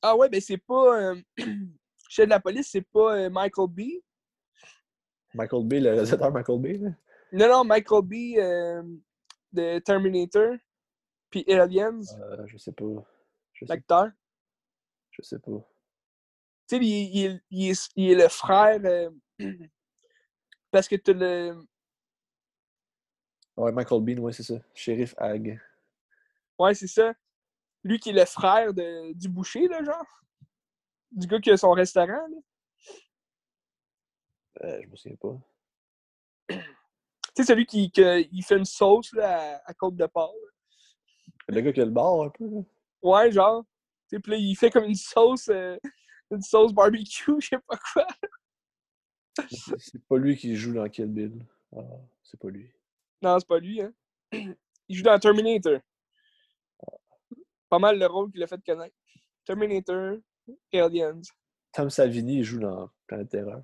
Ah ouais, ben c'est pas. euh, [CLEARS THROAT] chef de la police, c'est pas euh, Michael B? Michael Bay, le réalisateur Michael là? Non, non, Michael B. euh, de Terminator. Puis Aliens, Euh, je sais pas. Je sais, l'acteur. je sais pas. Tu sais, il, il- il est le frère. euh, [CLEARS THROAT] parce que tu le. Ouais, Michael Bean, ouais, c'est ça. Shérif Hag. Ouais, c'est ça. Lui qui est le frère de, du boucher, là, genre. Du gars qui a son restaurant, là. Euh, je me souviens pas. Tu sais, celui qui, que- il fait une sauce, là, à, à côte de porc. là. Le gars qui a le bar, un peu, là. Ouais, genre. Tu sais, puis là, il fait comme une sauce. euh, une sauce barbecue, [LAUGHS] je sais pas quoi. C'est c'est pas lui qui joue dans Kill Bill. Ah, c'est pas lui. Non, c'est pas lui, hein. Il joue dans Terminator. Pas mal le rôle qu'il a fait connaître. Terminator, Aliens. Tom Savini, il joue dans Planète Terreur.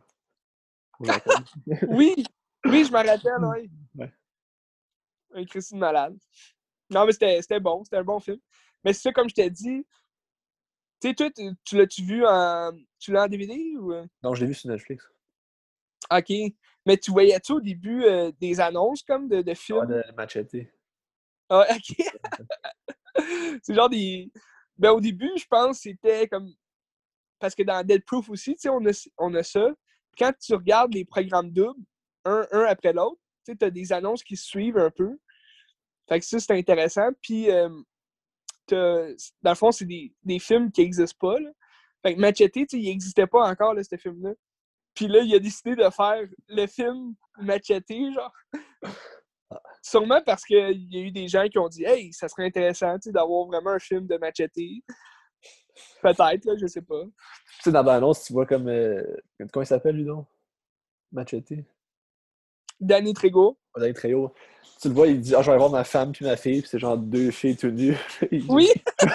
[LAUGHS] Oui! Oui, je me rappelle, oui. Ouais. Un Christine malade. Non, mais c'était bon, c'était un bon film. Mais c'est ça, comme je t'ai dit, tu sais, toi, tu, tu l'as-tu vu en. Tu l'as en DVD ou? non, je l'ai vu sur Netflix. Ok. Mais tu voyais-tu au début euh, des annonces comme de, de films? Ouais, de Machete. Ah, [LAUGHS] ok. c'est genre des. Ben, au début, je pense que c'était comme. Parce que dans Dead Proof aussi, tu sais, on a, on a ça. Quand tu regardes les programmes doubles, un, un après l'autre, tu sais, t'as des annonces qui se suivent un peu. Fait que ça, c'est intéressant. Puis, euh, t'as- dans le fond, c'est des, des films qui n'existent pas. Là. Fait que Machete, tu sais, il n'existait pas encore, là, ce film-là. Puis là, il a décidé de faire le film Machete, genre. Sûrement parce qu'il y a eu des gens qui ont dit Hey, ça serait intéressant d'avoir vraiment un film de Machete. Peut-être, là, je sais pas. Tu sais, dans l'annonce, tu vois comme. euh, Comment il s'appelle, lui, non Machete. Danny Trejo. Alain Trejo. Tu le vois, il dit Ah, je vais aller voir ma femme puis ma fille, puis c'est genre deux filles tout nues. [LAUGHS] Oui, [LAUGHS]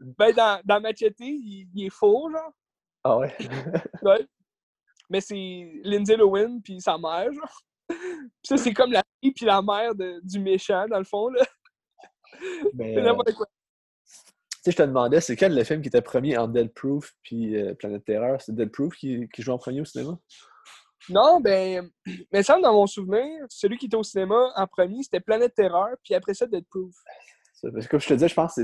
ben dans, dans Machete, il, il est faux, genre. Ah ouais. [LAUGHS] Ouais. Mais c'est Lindsay Lohan puis sa mère, genre. Puis ça, c'est comme la fille puis la mère de- du méchant, dans le fond, là. Mais, euh, quoi. tu sais, je te demandais, c'est quel le film qui était premier en Dead Proof puis euh, Planète Terreur? C'est Dead Proof qui, qui joue en premier au cinéma? Non, ben, mais ça, dans mon souvenir, celui qui était au cinéma en premier, c'était Planète Terreur, puis après ça, Dead Proof. Ça, parce que comme je te disais, je pense que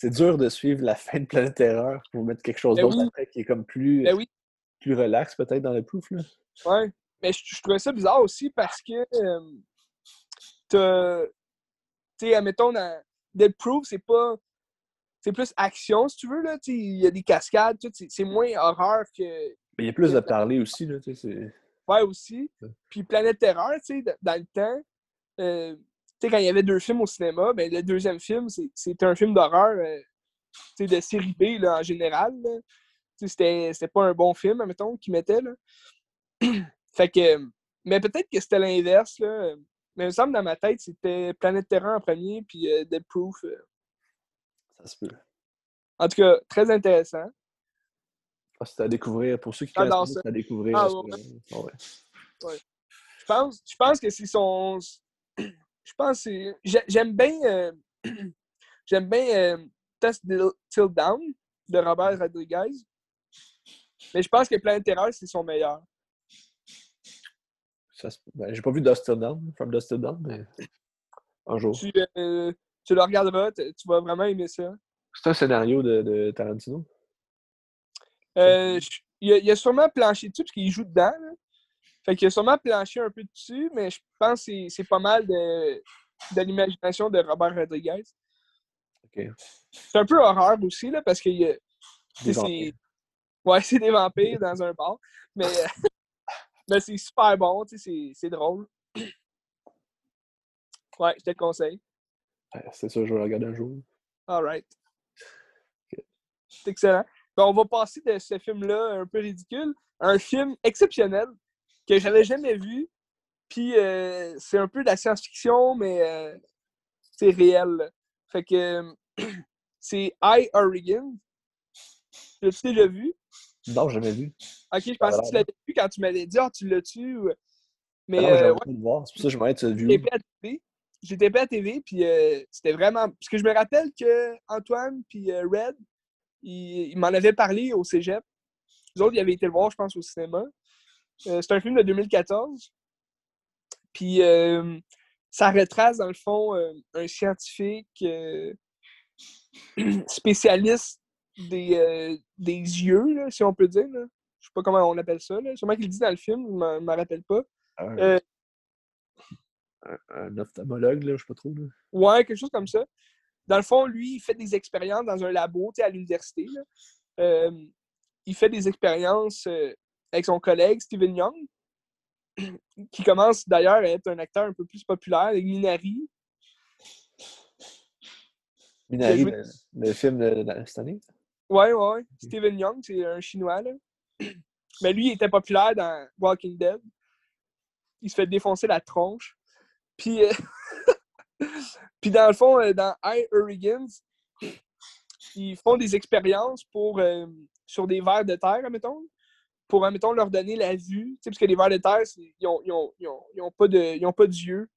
c'est- dur de suivre la fin de Planète Terreur pour mettre quelque chose Ben d'autre oui. après qui est comme plus, Ben oui, plus relax peut-être dans le Proof. Là. Ouais. Mais je, je trouvais ça bizarre aussi parce que euh, t'as. Tu sais, admettons, dans Dead Proof, c'est pas. C'est plus action, si tu veux, là. Il y a des cascades, tout. c'est- moins horreur que. Mais il y a plus de parler aussi. Là, tu sais, c'est- Ouais, aussi. Puis Planète Terreur, tu sais, dans le temps, euh, sais, quand il y avait deux films au cinéma, ben, le deuxième film, c'était un film d'horreur, euh, de série B, là, en général. C'était pas un bon film, admettons, qu'ils mettaient, là. [CLEARS THROAT] fait que... Mais peut-être que c'était l'inverse. Mais il me semble dans ma tête, c'était Planète Terrain en premier, puis euh, Dead Proof. euh. Ça se peut. En tout cas, très intéressant. Ah, c'est à découvrir. Pour ceux qui connaissent c'est à découvrir. Ah, ouais. ouais. Je pense, je pense que c'est son. Je pense que J'aime bien. euh, [CLEARS THROAT] J'aime bien euh, Test Till Till Down de Robert Rodriguez. Mais je pense que Planète Terreur, c'est son meilleur. Ben, J'ai pas vu Dustin Down, From Dustin Down, mais un jour. Tu, euh, tu le regarderas, tu vas vraiment aimer ça. C'est un scénario de, de Tarantino? Il, il a sûrement planché dessus parce qu'il joue dedans. là. Fait qu'il a sûrement planché un peu dessus, mais je pense que c'est- pas mal de, de l'imagination de Robert Rodriguez. C'est un peu horreur aussi, là, parce que c'est. Ouais, c'est des vampires dans un bar. Mais, [LAUGHS] mais c'est super bon, c'est- drôle. Ouais, je te le conseille. Ouais, C'est ça, je vais le regarder un jour. Alright. C'est excellent. Ben, on va passer de ce film-là un peu ridicule à un film exceptionnel que j'avais jamais vu. Puis euh, c'est un peu de la science-fiction, mais euh, c'est réel. Fait que [CLEARS THROAT] c'est I, Oregon. L'as-tu déjà vu? Non, j'ai jamais vu. Ok, je pensais que tu l'avais vu quand tu m'avais dit, ah, tu l'as-tu? Mais Ah non, euh, ouais, pas le voir. C'est pour ça que je m'arrête le j'ai view. tapé à TV. Puis euh, c'était vraiment. Parce que je me rappelle que Antoine puis Red, ils, ils m'en avaient parlé au cégep. Les autres, ils avaient été le voir, je pense, au cinéma. Euh, c'est un film de 2014. Puis euh, ça retrace, dans le fond, euh, un scientifique [CLEARS THROAT] spécialiste des, des yeux, là, si on peut dire. Là. Je sais pas comment on appelle ça. Là. Sûrement qu'il le dit dans le film, je ne me rappelle pas. Un, un- un ophtalmologue, là, je sais pas trop. Là. Ouais, quelque chose comme ça. Dans le fond, lui, il fait des expériences dans un labo, tu sais, à l'université. Euh, il fait des expériences euh, avec son collègue Steven Young, [CLEARS THROAT] qui commence d'ailleurs à être un acteur un peu plus populaire, avec Minari. Minari, joué- le, le film de, de cette année. Ouais, ouais. Steven Young, c'est un Chinois, là. [CLEARS THROAT] Mais lui, il était populaire dans Walking Dead. Il se fait défoncer la tronche. Puis, euh, [LAUGHS] Puis dans le fond, euh, dans I, Hurricanes, [CLEARS THROAT] ils font des expériences pour, euh, sur des vers de terre, admettons, pour, admettons, leur donner la vue. Parce que les vers de terre, ils n'ont ils ont, ils ont, ils ont pas, d'yeux.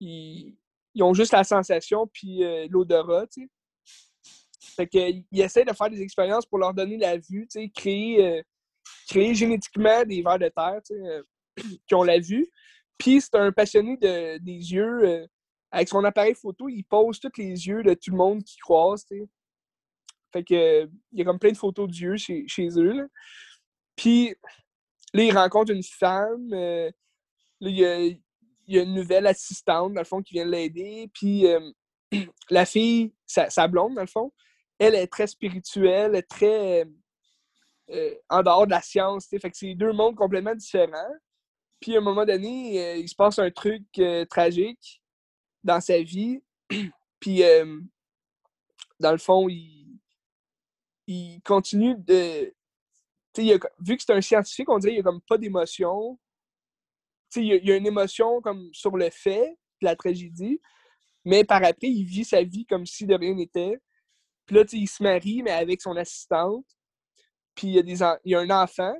Ils, ils ont juste la sensation puis euh, l'odorat, tu. Fait qu'ils essaient de faire des expériences pour leur donner la vue, tu sais, créer, euh, créer génétiquement des vers de terre, euh, [CLEARS THROAT] qui ont la vue. Puis c'est un passionné de, des yeux. euh, avec son appareil photo, il pose tous les yeux de tout le monde qui croise, tu. Fait que il y a comme plein de photos d'yeux chez, chez eux, là. Puis là, il rencontre une femme. euh, il y a, une nouvelle assistante, dans le fond, qui vient l'aider. Puis euh, [CLEARS THROAT] la fille, sa, blonde, dans le fond, elle est très spirituelle, très euh, en dehors de la science. tu sais. Fait que c'est deux mondes complètement différents. Puis à un moment donné, il se passe un truc tragique dans sa vie. [CLEARS THROAT] Puis dans le fond, il continue de. Il a- vu que c'est un scientifique, on dirait qu'il n'y a comme pas d'émotion. Il y, a, y a une émotion comme sur le fait la tragédie, mais par après, il vit sa vie comme si de rien n'était. Puis là, il se marie, mais avec son assistante. Puis il y a, y a un enfant.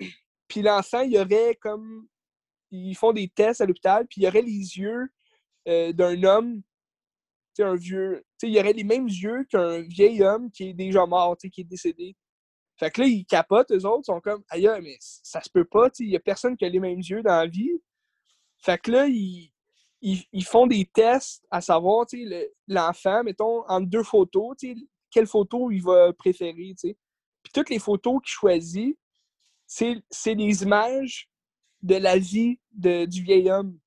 [CLEARS THROAT] Puis l'enfant, il y aurait comme. Ils font des tests à l'hôpital, puis il y aurait les yeux euh, d'un homme, un vieux. Il y aurait les mêmes yeux qu'un vieil homme qui est déjà mort, qui est décédé. Fait que là, ils capotent, eux autres, sont comme, aïe, mais ça se peut pas, il y a personne qui a les mêmes yeux dans la vie. Fait que là, ils, ils, ils font des tests à savoir, l'enfant, mettons, entre deux photos, quelle photo il va préférer, tu sais. Puis toutes les photos qu'il choisit, c'est des images de la vie de, du vieil homme.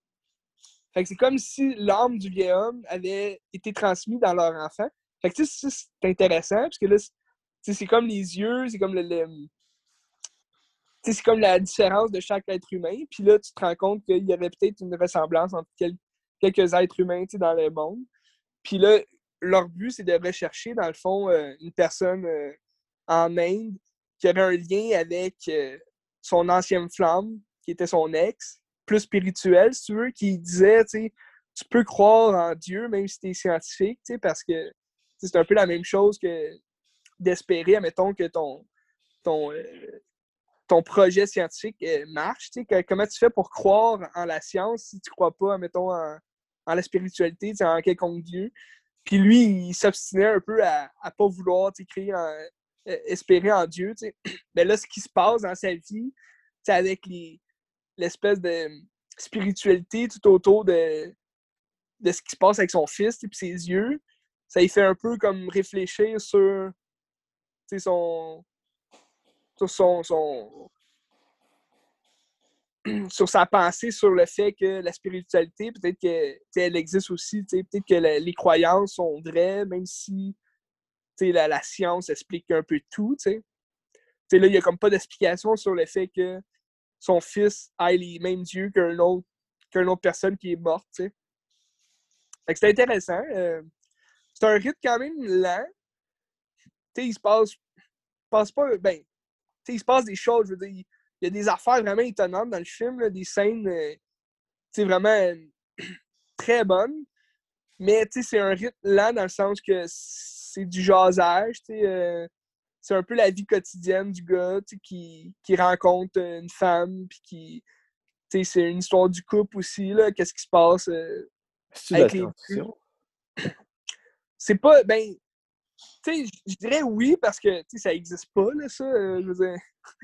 Fait que c'est comme si l'âme du vieil homme avait été transmise dans leur enfant. Fait que c'est intéressant, parce que là, c'est- comme les yeux, c'est comme le... le- c'est comme la différence de chaque être humain. Puis là, tu te rends compte qu'il y avait peut-être une ressemblance entre quel- quelques êtres humains dans le monde. Puis là, leur but, c'est de rechercher, dans le fond, euh, une personne euh, en Inde qui avait un lien avec euh, son ancienne flamme, qui était son ex, plus spirituel, si tu veux, qui disait, tu tu peux croire en Dieu même si tu es scientifique, tu parce que c'est un peu la même chose que d'espérer, admettons, que ton, ton, euh, ton projet scientifique euh, marche. Comment tu fais pour croire en la science si tu ne crois pas, admettons, en, en la spiritualité, en quelconque Dieu. Puis lui, il s'obstinait un peu à ne pas vouloir créer euh, espérer en Dieu. [CLEARS THROAT] Mais là, ce qui se passe dans sa vie, avec l'espèce de spiritualité tout autour de, de ce qui se passe avec son fils et ses yeux, ça lui fait un peu comme réfléchir sur son, sur son, son [CLEARS THROAT] sur sa pensée sur le fait que la spiritualité, peut-être qu'elle existe aussi, peut-être que les croyances sont vraies, même si la, la, science explique un peu tout. T'sais. Là, il n'y a comme pas d'explication sur le fait que son fils ait les mêmes yeux qu'une autre, autre personne qui est morte. C'est intéressant. Euh, c'est un rythme quand même lent. Il se passe, passe pas. Ben, il se passe des choses, je veux dire il y a des affaires vraiment étonnantes dans le film, des scènes euh, vraiment euh, [CLEARS THROAT] très bonnes. Mais c'est un rythme lent dans le sens que c'est du jasage. Euh, c'est un peu la vie quotidienne du gars qui, qui rencontre une femme. Puis qui. C'est une histoire du couple aussi. Qu'est-ce qui se passe avec les C'est pas. Ben, tu sais, je dirais oui parce que ça n'existe pas, là, ça. je veux dire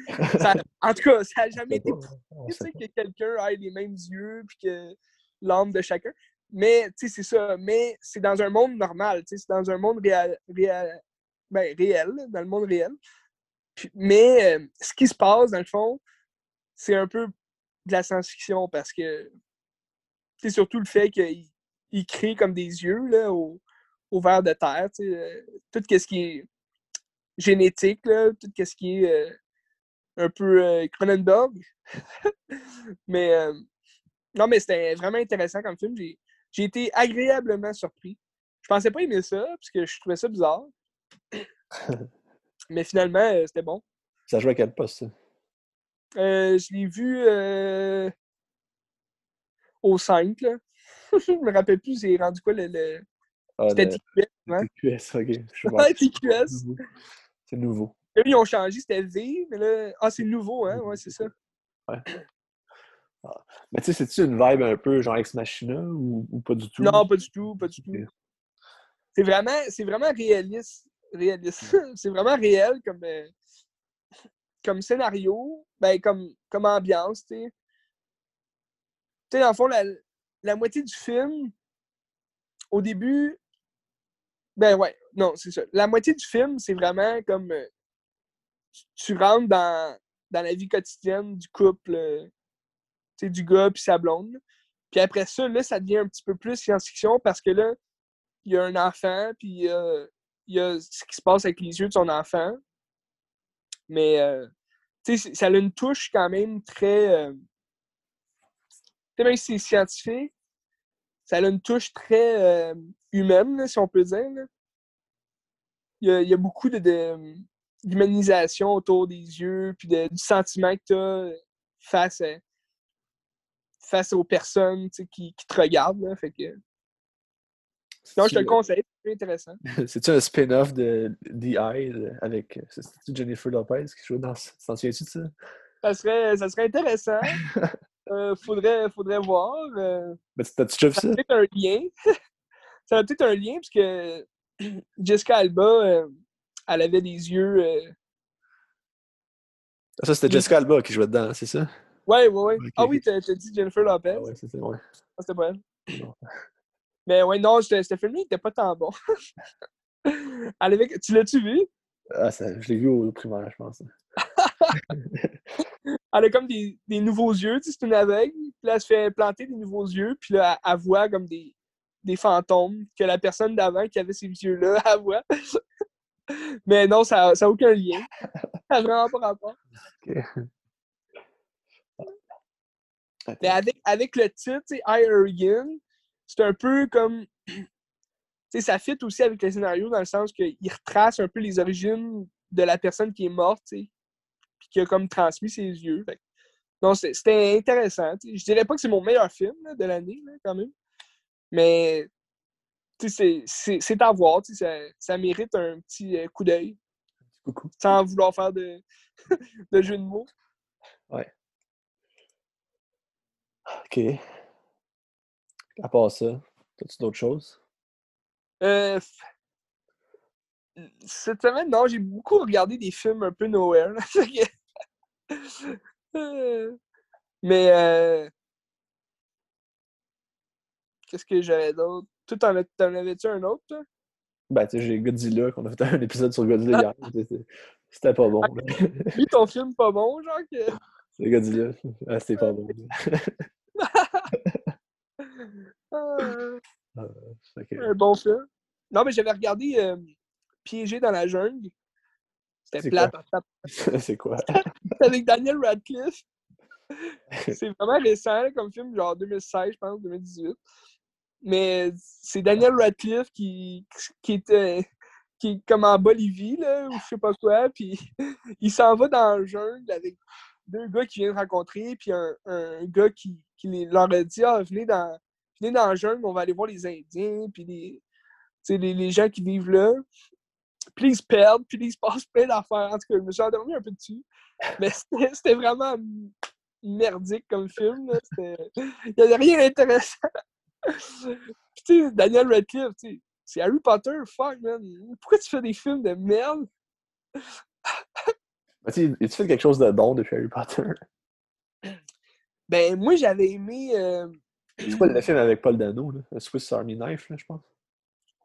[LAUGHS] en tout cas, ça n'a jamais été prouvé que quelqu'un ait les mêmes yeux puis que l'âme de chacun. Mais, tu sais, c'est ça. Mais c'est dans un monde normal, tu sais, c'est dans un monde réel, réel, ben, réel, dans le monde réel. mais euh, ce qui se passe, dans le fond, c'est un peu de la science-fiction parce que c'est surtout le fait qu'il crée comme des yeux là, au, au verre de terre. Tu sais, euh, tout ce qui est génétique, là, tout ce qui est euh, un peu euh, Cronenberg. [LAUGHS] mais euh, non, mais c'était vraiment intéressant comme film. J'ai été agréablement surpris. Je pensais pas aimer ça, parce que je trouvais ça bizarre. [LAUGHS] mais finalement, c'était bon. Ça joue à quel poste, ça? je l'ai vu au 5, là. [LAUGHS] je me rappelle plus, j'ai rendu quoi le. Ah, c'était TQS, hein? TQS, ok. TQS. C'est nouveau. Là, ils ont changé, c'était V, mais là. Ah, c'est nouveau, hein? Ouais, c'est ça. Ouais. Ah. Mais tu sais, c'est-tu une vibe un peu genre Ex Machina ou, ou, pas du tout? Non, pas du tout, pas du tout. C'est vraiment, c'est vraiment réaliste. réaliste. [LAUGHS] c'est vraiment réel comme, euh, comme scénario, ben, comme, comme ambiance, tu sais. Tu sais, dans le fond, la, la moitié du film, au début, ben ouais, non, c'est ça. La moitié du film, c'est vraiment comme euh, tu rentres dans, dans la vie quotidienne du couple, euh, du gars puis sa blonde. Puis après ça, là, ça devient un petit peu plus science-fiction parce que là, il y a un enfant, puis euh, il y a ce qui se passe avec les yeux de son enfant. Mais, euh, tu sais, ça a une touche quand même très. tu même si c'est scientifique, ça a une touche très humaine, si on peut dire. Il, y a, beaucoup de d'humanisation autour des yeux, puis de, du sentiment que tu as face, face aux personnes qui, qui, te regardent. Là, fait que... Sinon, je te le conseille, c'est intéressant. [LAUGHS] C'est-tu un spin-off de The Eye avec Jennifer Lopez qui joue dans? T'en souviens-tu de ça? Ça serait, ça serait intéressant. [LAUGHS] euh, faudrait, faudrait voir. Euh... Mais t'as-tu déjà vu ça? Ça? a peut-être un lien. [LAUGHS] ça a peut-être un lien, puisque [CLEARS THROAT] Jessica Alba, euh, elle avait des yeux. Euh, ah, ça, c'était Jessica Alba qui jouait dedans, c'est ça? Ouais, ouais, ouais. ah oui, t'as dit Jennifer Lopez. Ah ouais, c'est ça, ouais. Ah, c'était pas elle. Mais ouais, non, ce film il était pas tant bon. [LAUGHS] elle avait... Tu l'as-tu vu? Ah, ça, je l'ai vu au primaire, je pense. [LAUGHS] elle a comme des, des nouveaux yeux, tu sais, c'est une aveugle. Puis là, elle se fait planter des nouveaux yeux, puis là, elle, voit comme des, des fantômes que la personne d'avant qui avait ces yeux-là, [LAUGHS] elle voit. Mais non, ça n'a aucun lien. Ça n'a vraiment pas rapport. Mais avec, avec le titre, I c'est un peu comme. [CLEARS THROAT] ça fit aussi avec le scénario dans le sens qu'il retrace un peu les origines de la personne qui est morte, puis qui a comme transmis ses yeux. non, c'était intéressant. Je dirais pas que c'est mon meilleur film de l'année, quand même. Mais c'est à voir. Ça, ça mérite un petit euh, coup d'œil. Sans vouloir faire de, [LAUGHS] de jeu de mots. Ouais. OK. À part ça, as-tu d'autres choses? Euh, cette semaine, non, j'ai beaucoup regardé des films un peu nowhere. [LAUGHS] Mais euh, qu'est-ce que j'avais d'autre? Toi, t'en avais-tu un autre, toi? Ben, tu sais, j'ai Godzilla, qu'on a fait un épisode sur Godzilla hier. [LAUGHS] C'était pas bon. Lui, ton film pas bon, genre que. C'est Godzilla. Ah, c'était pas bon. [LAUGHS] Ah. Ah, un bon film. Non, mais j'avais regardé euh, Piégé dans la jungle. C'était plate. [LAUGHS] C'est quoi? [LAUGHS] avec Daniel Radcliffe. [LAUGHS] C'est vraiment récent comme film, genre 2016, je pense, 2018. Mais c'est Daniel Radcliffe qui, qui était qui est comme en Bolivie, là, ou je sais pas quoi, puis il s'en va dans le jungle avec deux gars qui viennent rencontrer, puis un, un gars qui, qui, leur a dit Ah, venez dans, venez dans le jungle, on va aller voir les Indiens, puis les, les, les gens qui vivent là. Puis ils se perdent, puis il se passe plein d'affaires. En tout cas, je me suis endormi un peu dessus. Mais c'était vraiment merdique comme film. Il n'y avait rien d'intéressant. tu sais, Daniel Radcliffe, c'est Harry Potter, fuck, man. Pourquoi tu fais des films de merde? tu tu fait quelque chose de bon depuis Harry Potter? Ben, moi, j'avais aimé. Euh... C'est pas le film avec Paul Dano, là? Swiss Army Knife, là, je pense.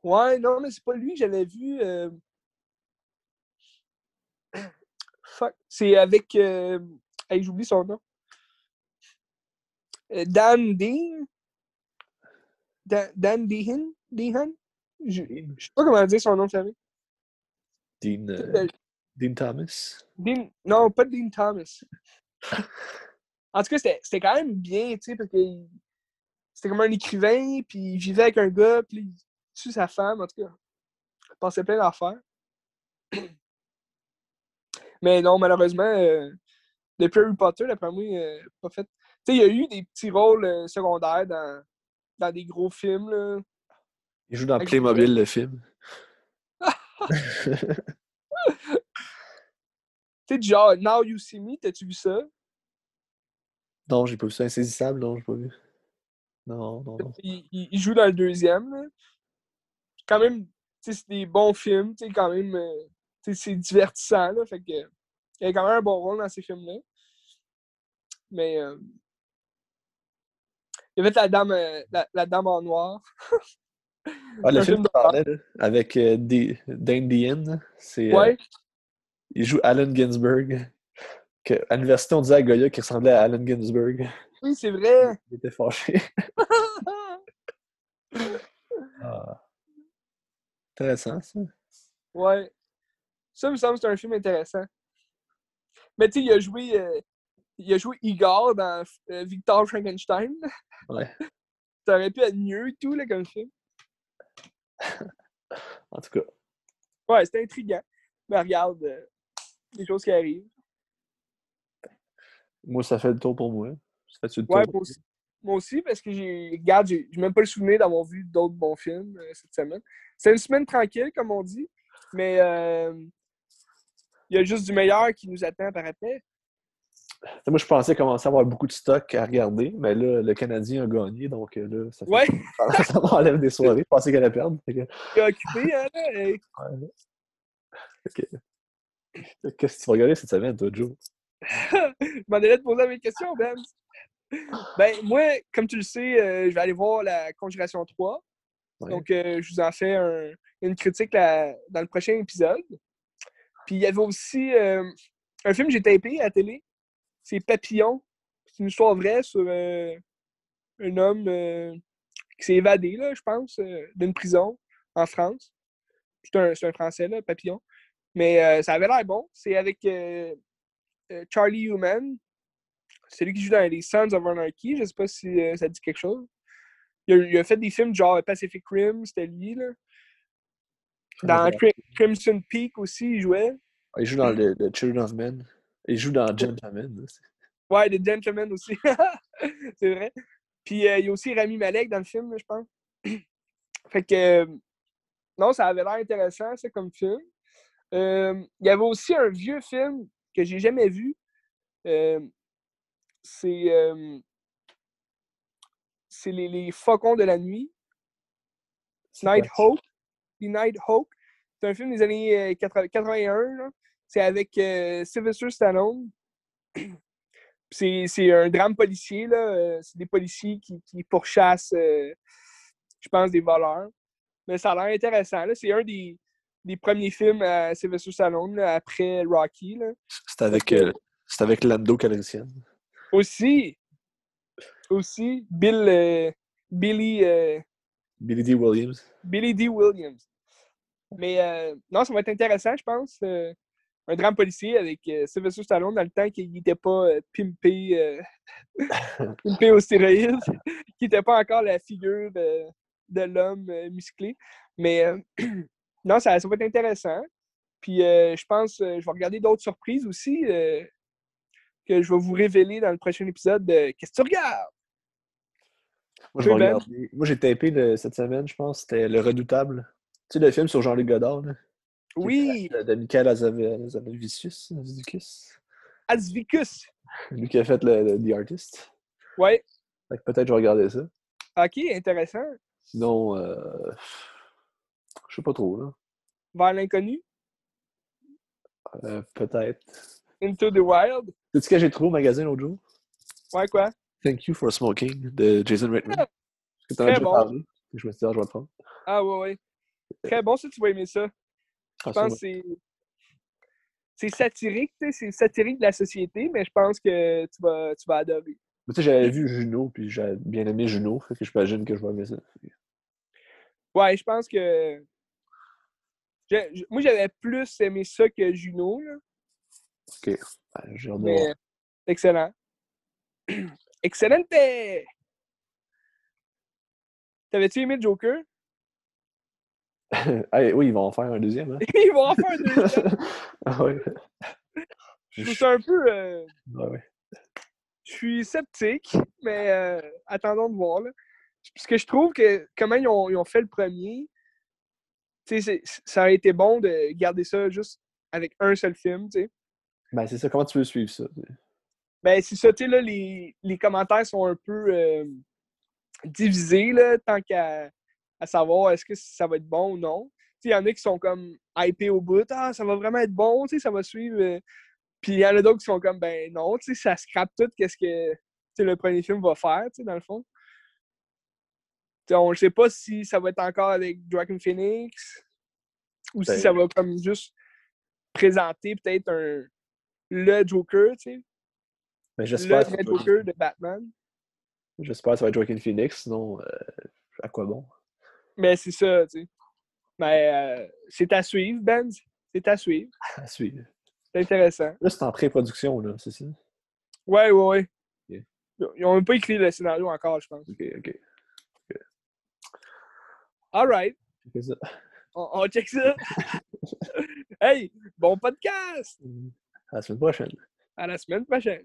Ouais, non, mais c'est pas lui, j'avais vu. Euh... Fuck. C'est avec. Euh... Hey, j'oublie son nom. Euh, Dan Dean? Dan, Dehan? Dehan? Je, je sais pas comment dire son nom famille. Dean, euh, Dean Thomas? Dean, non, pas Dean Thomas. [LAUGHS] en tout cas, c'était quand même bien, tu sais, parce que c'était comme un écrivain, puis il vivait avec un gars, puis il tue sa femme, en tout cas. Il passait plein d'affaires. Mais non, malheureusement, euh, depuis Harry Potter, d'après moi, euh, pas fait. Tu sais, il y a eu des petits rôles euh, secondaires dans, dans des gros films, là. Il joue dans Playmobil, le film. [LAUGHS] tu sais, genre, Now You See Me, t'as-tu vu ça? Non, j'ai pas vu ça. Insaisissable, non, j'ai pas vu. Non, non, non. Il, il, joue dans le deuxième, là. Quand même, c'est des bons films, tu sais, quand même, euh, c'est divertissant, là. Fait que, il y a quand même un bon rôle dans ces films-là. Mais, euh, il y avait la dame, euh, la, la dame en noir. Ah, le film, là, avec euh, Dane Dean, c'est. Ouais. il joue Allen Ginsberg. Que, à l'université, on disait à Goya qu'il ressemblait à Allen Ginsberg. Oui, c'est vrai. Il était fâché. [LAUGHS] ah. Intéressant, ça. Ouais. Ça me semble que c'est un film intéressant. Mais tu sais, il a joué. Euh, il a joué Igor dans euh, Victor Frankenstein. Ouais. [LAUGHS] Ça aurait pu être mieux et tout, là, comme film. [LAUGHS] en tout cas. Ouais, c'était intriguant. Mais regarde, euh, les choses qui arrivent. Moi, ça fait le tour pour moi. Ça fait le tour? ouais, moi aussi. Moi aussi, parce que j'ai. Regarde, j'ai même pas le souvenir d'avoir vu d'autres bons films euh, cette semaine. C'est une semaine tranquille, comme on dit. Mais il y a juste du meilleur qui nous attend par après. Moi, je pensais commencer à avoir beaucoup de stock à regarder, mais là, le Canadien a gagné, donc euh, là, ça, fait... ouais. [LAUGHS] ça m'enlève des soirées. Je pensais qu'elle allait perdre. Tu es occupé, hein? Hey. Ouais. Qu'est-ce que tu vas regarder cette semaine, toi, Joe? [LAUGHS] je m'en allais te poser mes questions, Ben. Ben, moi, comme tu le sais, euh, je vais aller voir la Conjuration 3. Donc, euh, je vous en fais un, une critique là, dans le prochain épisode. Puis, il y avait aussi un film que j'ai tapé à la télé c'est Papillon. C'est une histoire vraie sur euh, un homme euh, qui s'est évadé, là, je pense, euh, d'une prison en France. C'est un, un, Français, là, Papillon. Mais ça avait l'air bon. C'est avec Charlie Human. C'est lui qui joue dans les Sons of Anarchy. Je sais pas si ça dit quelque chose. Il a, fait des films genre Pacific Rim, c'était lui. Là. Dans Crimson Peak aussi, il jouait. Il joue dans The Children of Men. Il joue dans Gentleman. Ouais, The Gentleman aussi. [LAUGHS] c'est vrai. Puis euh, il y a aussi Rami Malek dans le film, je pense. [CLEARS THROAT] fait que. non, ça avait l'air intéressant, c'est comme film. il y avait aussi un vieux film que j'ai jamais vu. c'est. c'est les, les, Faucons de la nuit. Night Hope. The Night Hope. C'est un film des années 81. C'est avec Sylvester Stallone. [CLEARS THROAT] c'est un drame policier. Euh, c'est des policiers qui, pourchassent, euh, je pense, des voleurs. Mais ça a l'air intéressant. C'est un des, premiers films à Sylvester Stallone après Rocky. C'est avec, euh, avec Lando Calrissian. Aussi. Aussi. Bill. Billy. Billy D. Williams. Billy D. Williams. Mais non, ça va être intéressant, je pense un drame policier avec euh, Sylvester Stallone dans le temps qu'il n'était pas euh, pimpé, euh, [LAUGHS] pimpé au stéroïde, [LAUGHS] qui n'était pas encore la figure de, de l'homme musclé. Mais [CLEARS THROAT] non, ça, ça, va être intéressant. Puis je pense, je vais regarder d'autres surprises aussi que je vais vous révéler dans le prochain épisode de Qu'est-ce que tu regardes? Moi, je vais regarder. Moi, j'ai tapé cette semaine, je pense, c'était Le Redoutable. Tu sais, le film sur Jean-Luc Godard. Là. Oui! De Michael Azavicius. Azvicus. Lui qui a fait le, The Artist. Ouais. peut-être je vais regarder ça. Ok, intéressant. Sinon, euh, je sais pas trop, là. Vers l'inconnu? Euh, peut-être. Into the Wild? C'est ce que j'ai trouvé au magasin l'autre jour? Ouais, quoi? Thank You for Smoking de Jason Rittman. Ah, déjà bon. parlé? Je me suis dit, ah, je vais le prendre. Ah, ouais, ouais. Très bon, si tu vas aimer ça. Je ah, pense que c'est. C'est satirique, c'est satirique de la société, mais je pense que tu vas, tu vas adorer. Tu sais, j'avais vu Juno, puis j'ai bien aimé Juno, fait que j'imagine que je vais aimer ça. Ouais, je pense que. moi, j'avais plus aimé ça que Juno. Là. Ok. Ben, j'ai mais... Excellent. [CLEARS THROAT] Excellent! T'avais-tu aimé Joker? [LAUGHS] oui, ils vont en faire un deuxième. Hein? ils vont en faire un deuxième. [LAUGHS] ah ouais. Je trouve ça un peu. Euh... Ah ouais. Je suis sceptique, mais euh, attendons de voir. Là. Parce que je trouve que comment ils ont, ils ont fait le premier, ça aurait été bon de garder ça juste avec un seul film. sais. Ben, c'est ça. Comment tu veux suivre ça? Ben, c'est ça. Tu sais, là, les, les, commentaires sont un peu euh, divisés, là, tant qu'à à savoir est-ce que ça va être bon ou non. Il y en a qui sont comme hypés au bout, ah, ça va vraiment être bon, ça va suivre. Euh. Puis il y en a d'autres qui sont comme, ben non, ça scrape tout qu'est-ce que le premier film va faire, dans le fond. on ne sait pas si ça va être encore avec Dragon Phoenix ou si ben ça va comme juste présenter peut-être un le Joker, tu sais. Ben, j'espère le Joker de Batman. J'espère que ça va être Joaquin Phoenix, sinon euh, à quoi bon? Mais c'est ça, tu sais. Mais euh, c'est à suivre, Ben. C'est à suivre. [LAUGHS] À suivre. C'est intéressant. Là, c'est en pré-production, là, c'est ça? Ouais, ouais, ouais. Ils n'ont même pas écrit le scénario encore, je pense. OK, OK. All right. Ça. On, on, check ça. [LAUGHS] hey, bon podcast! À la semaine prochaine. À la semaine prochaine.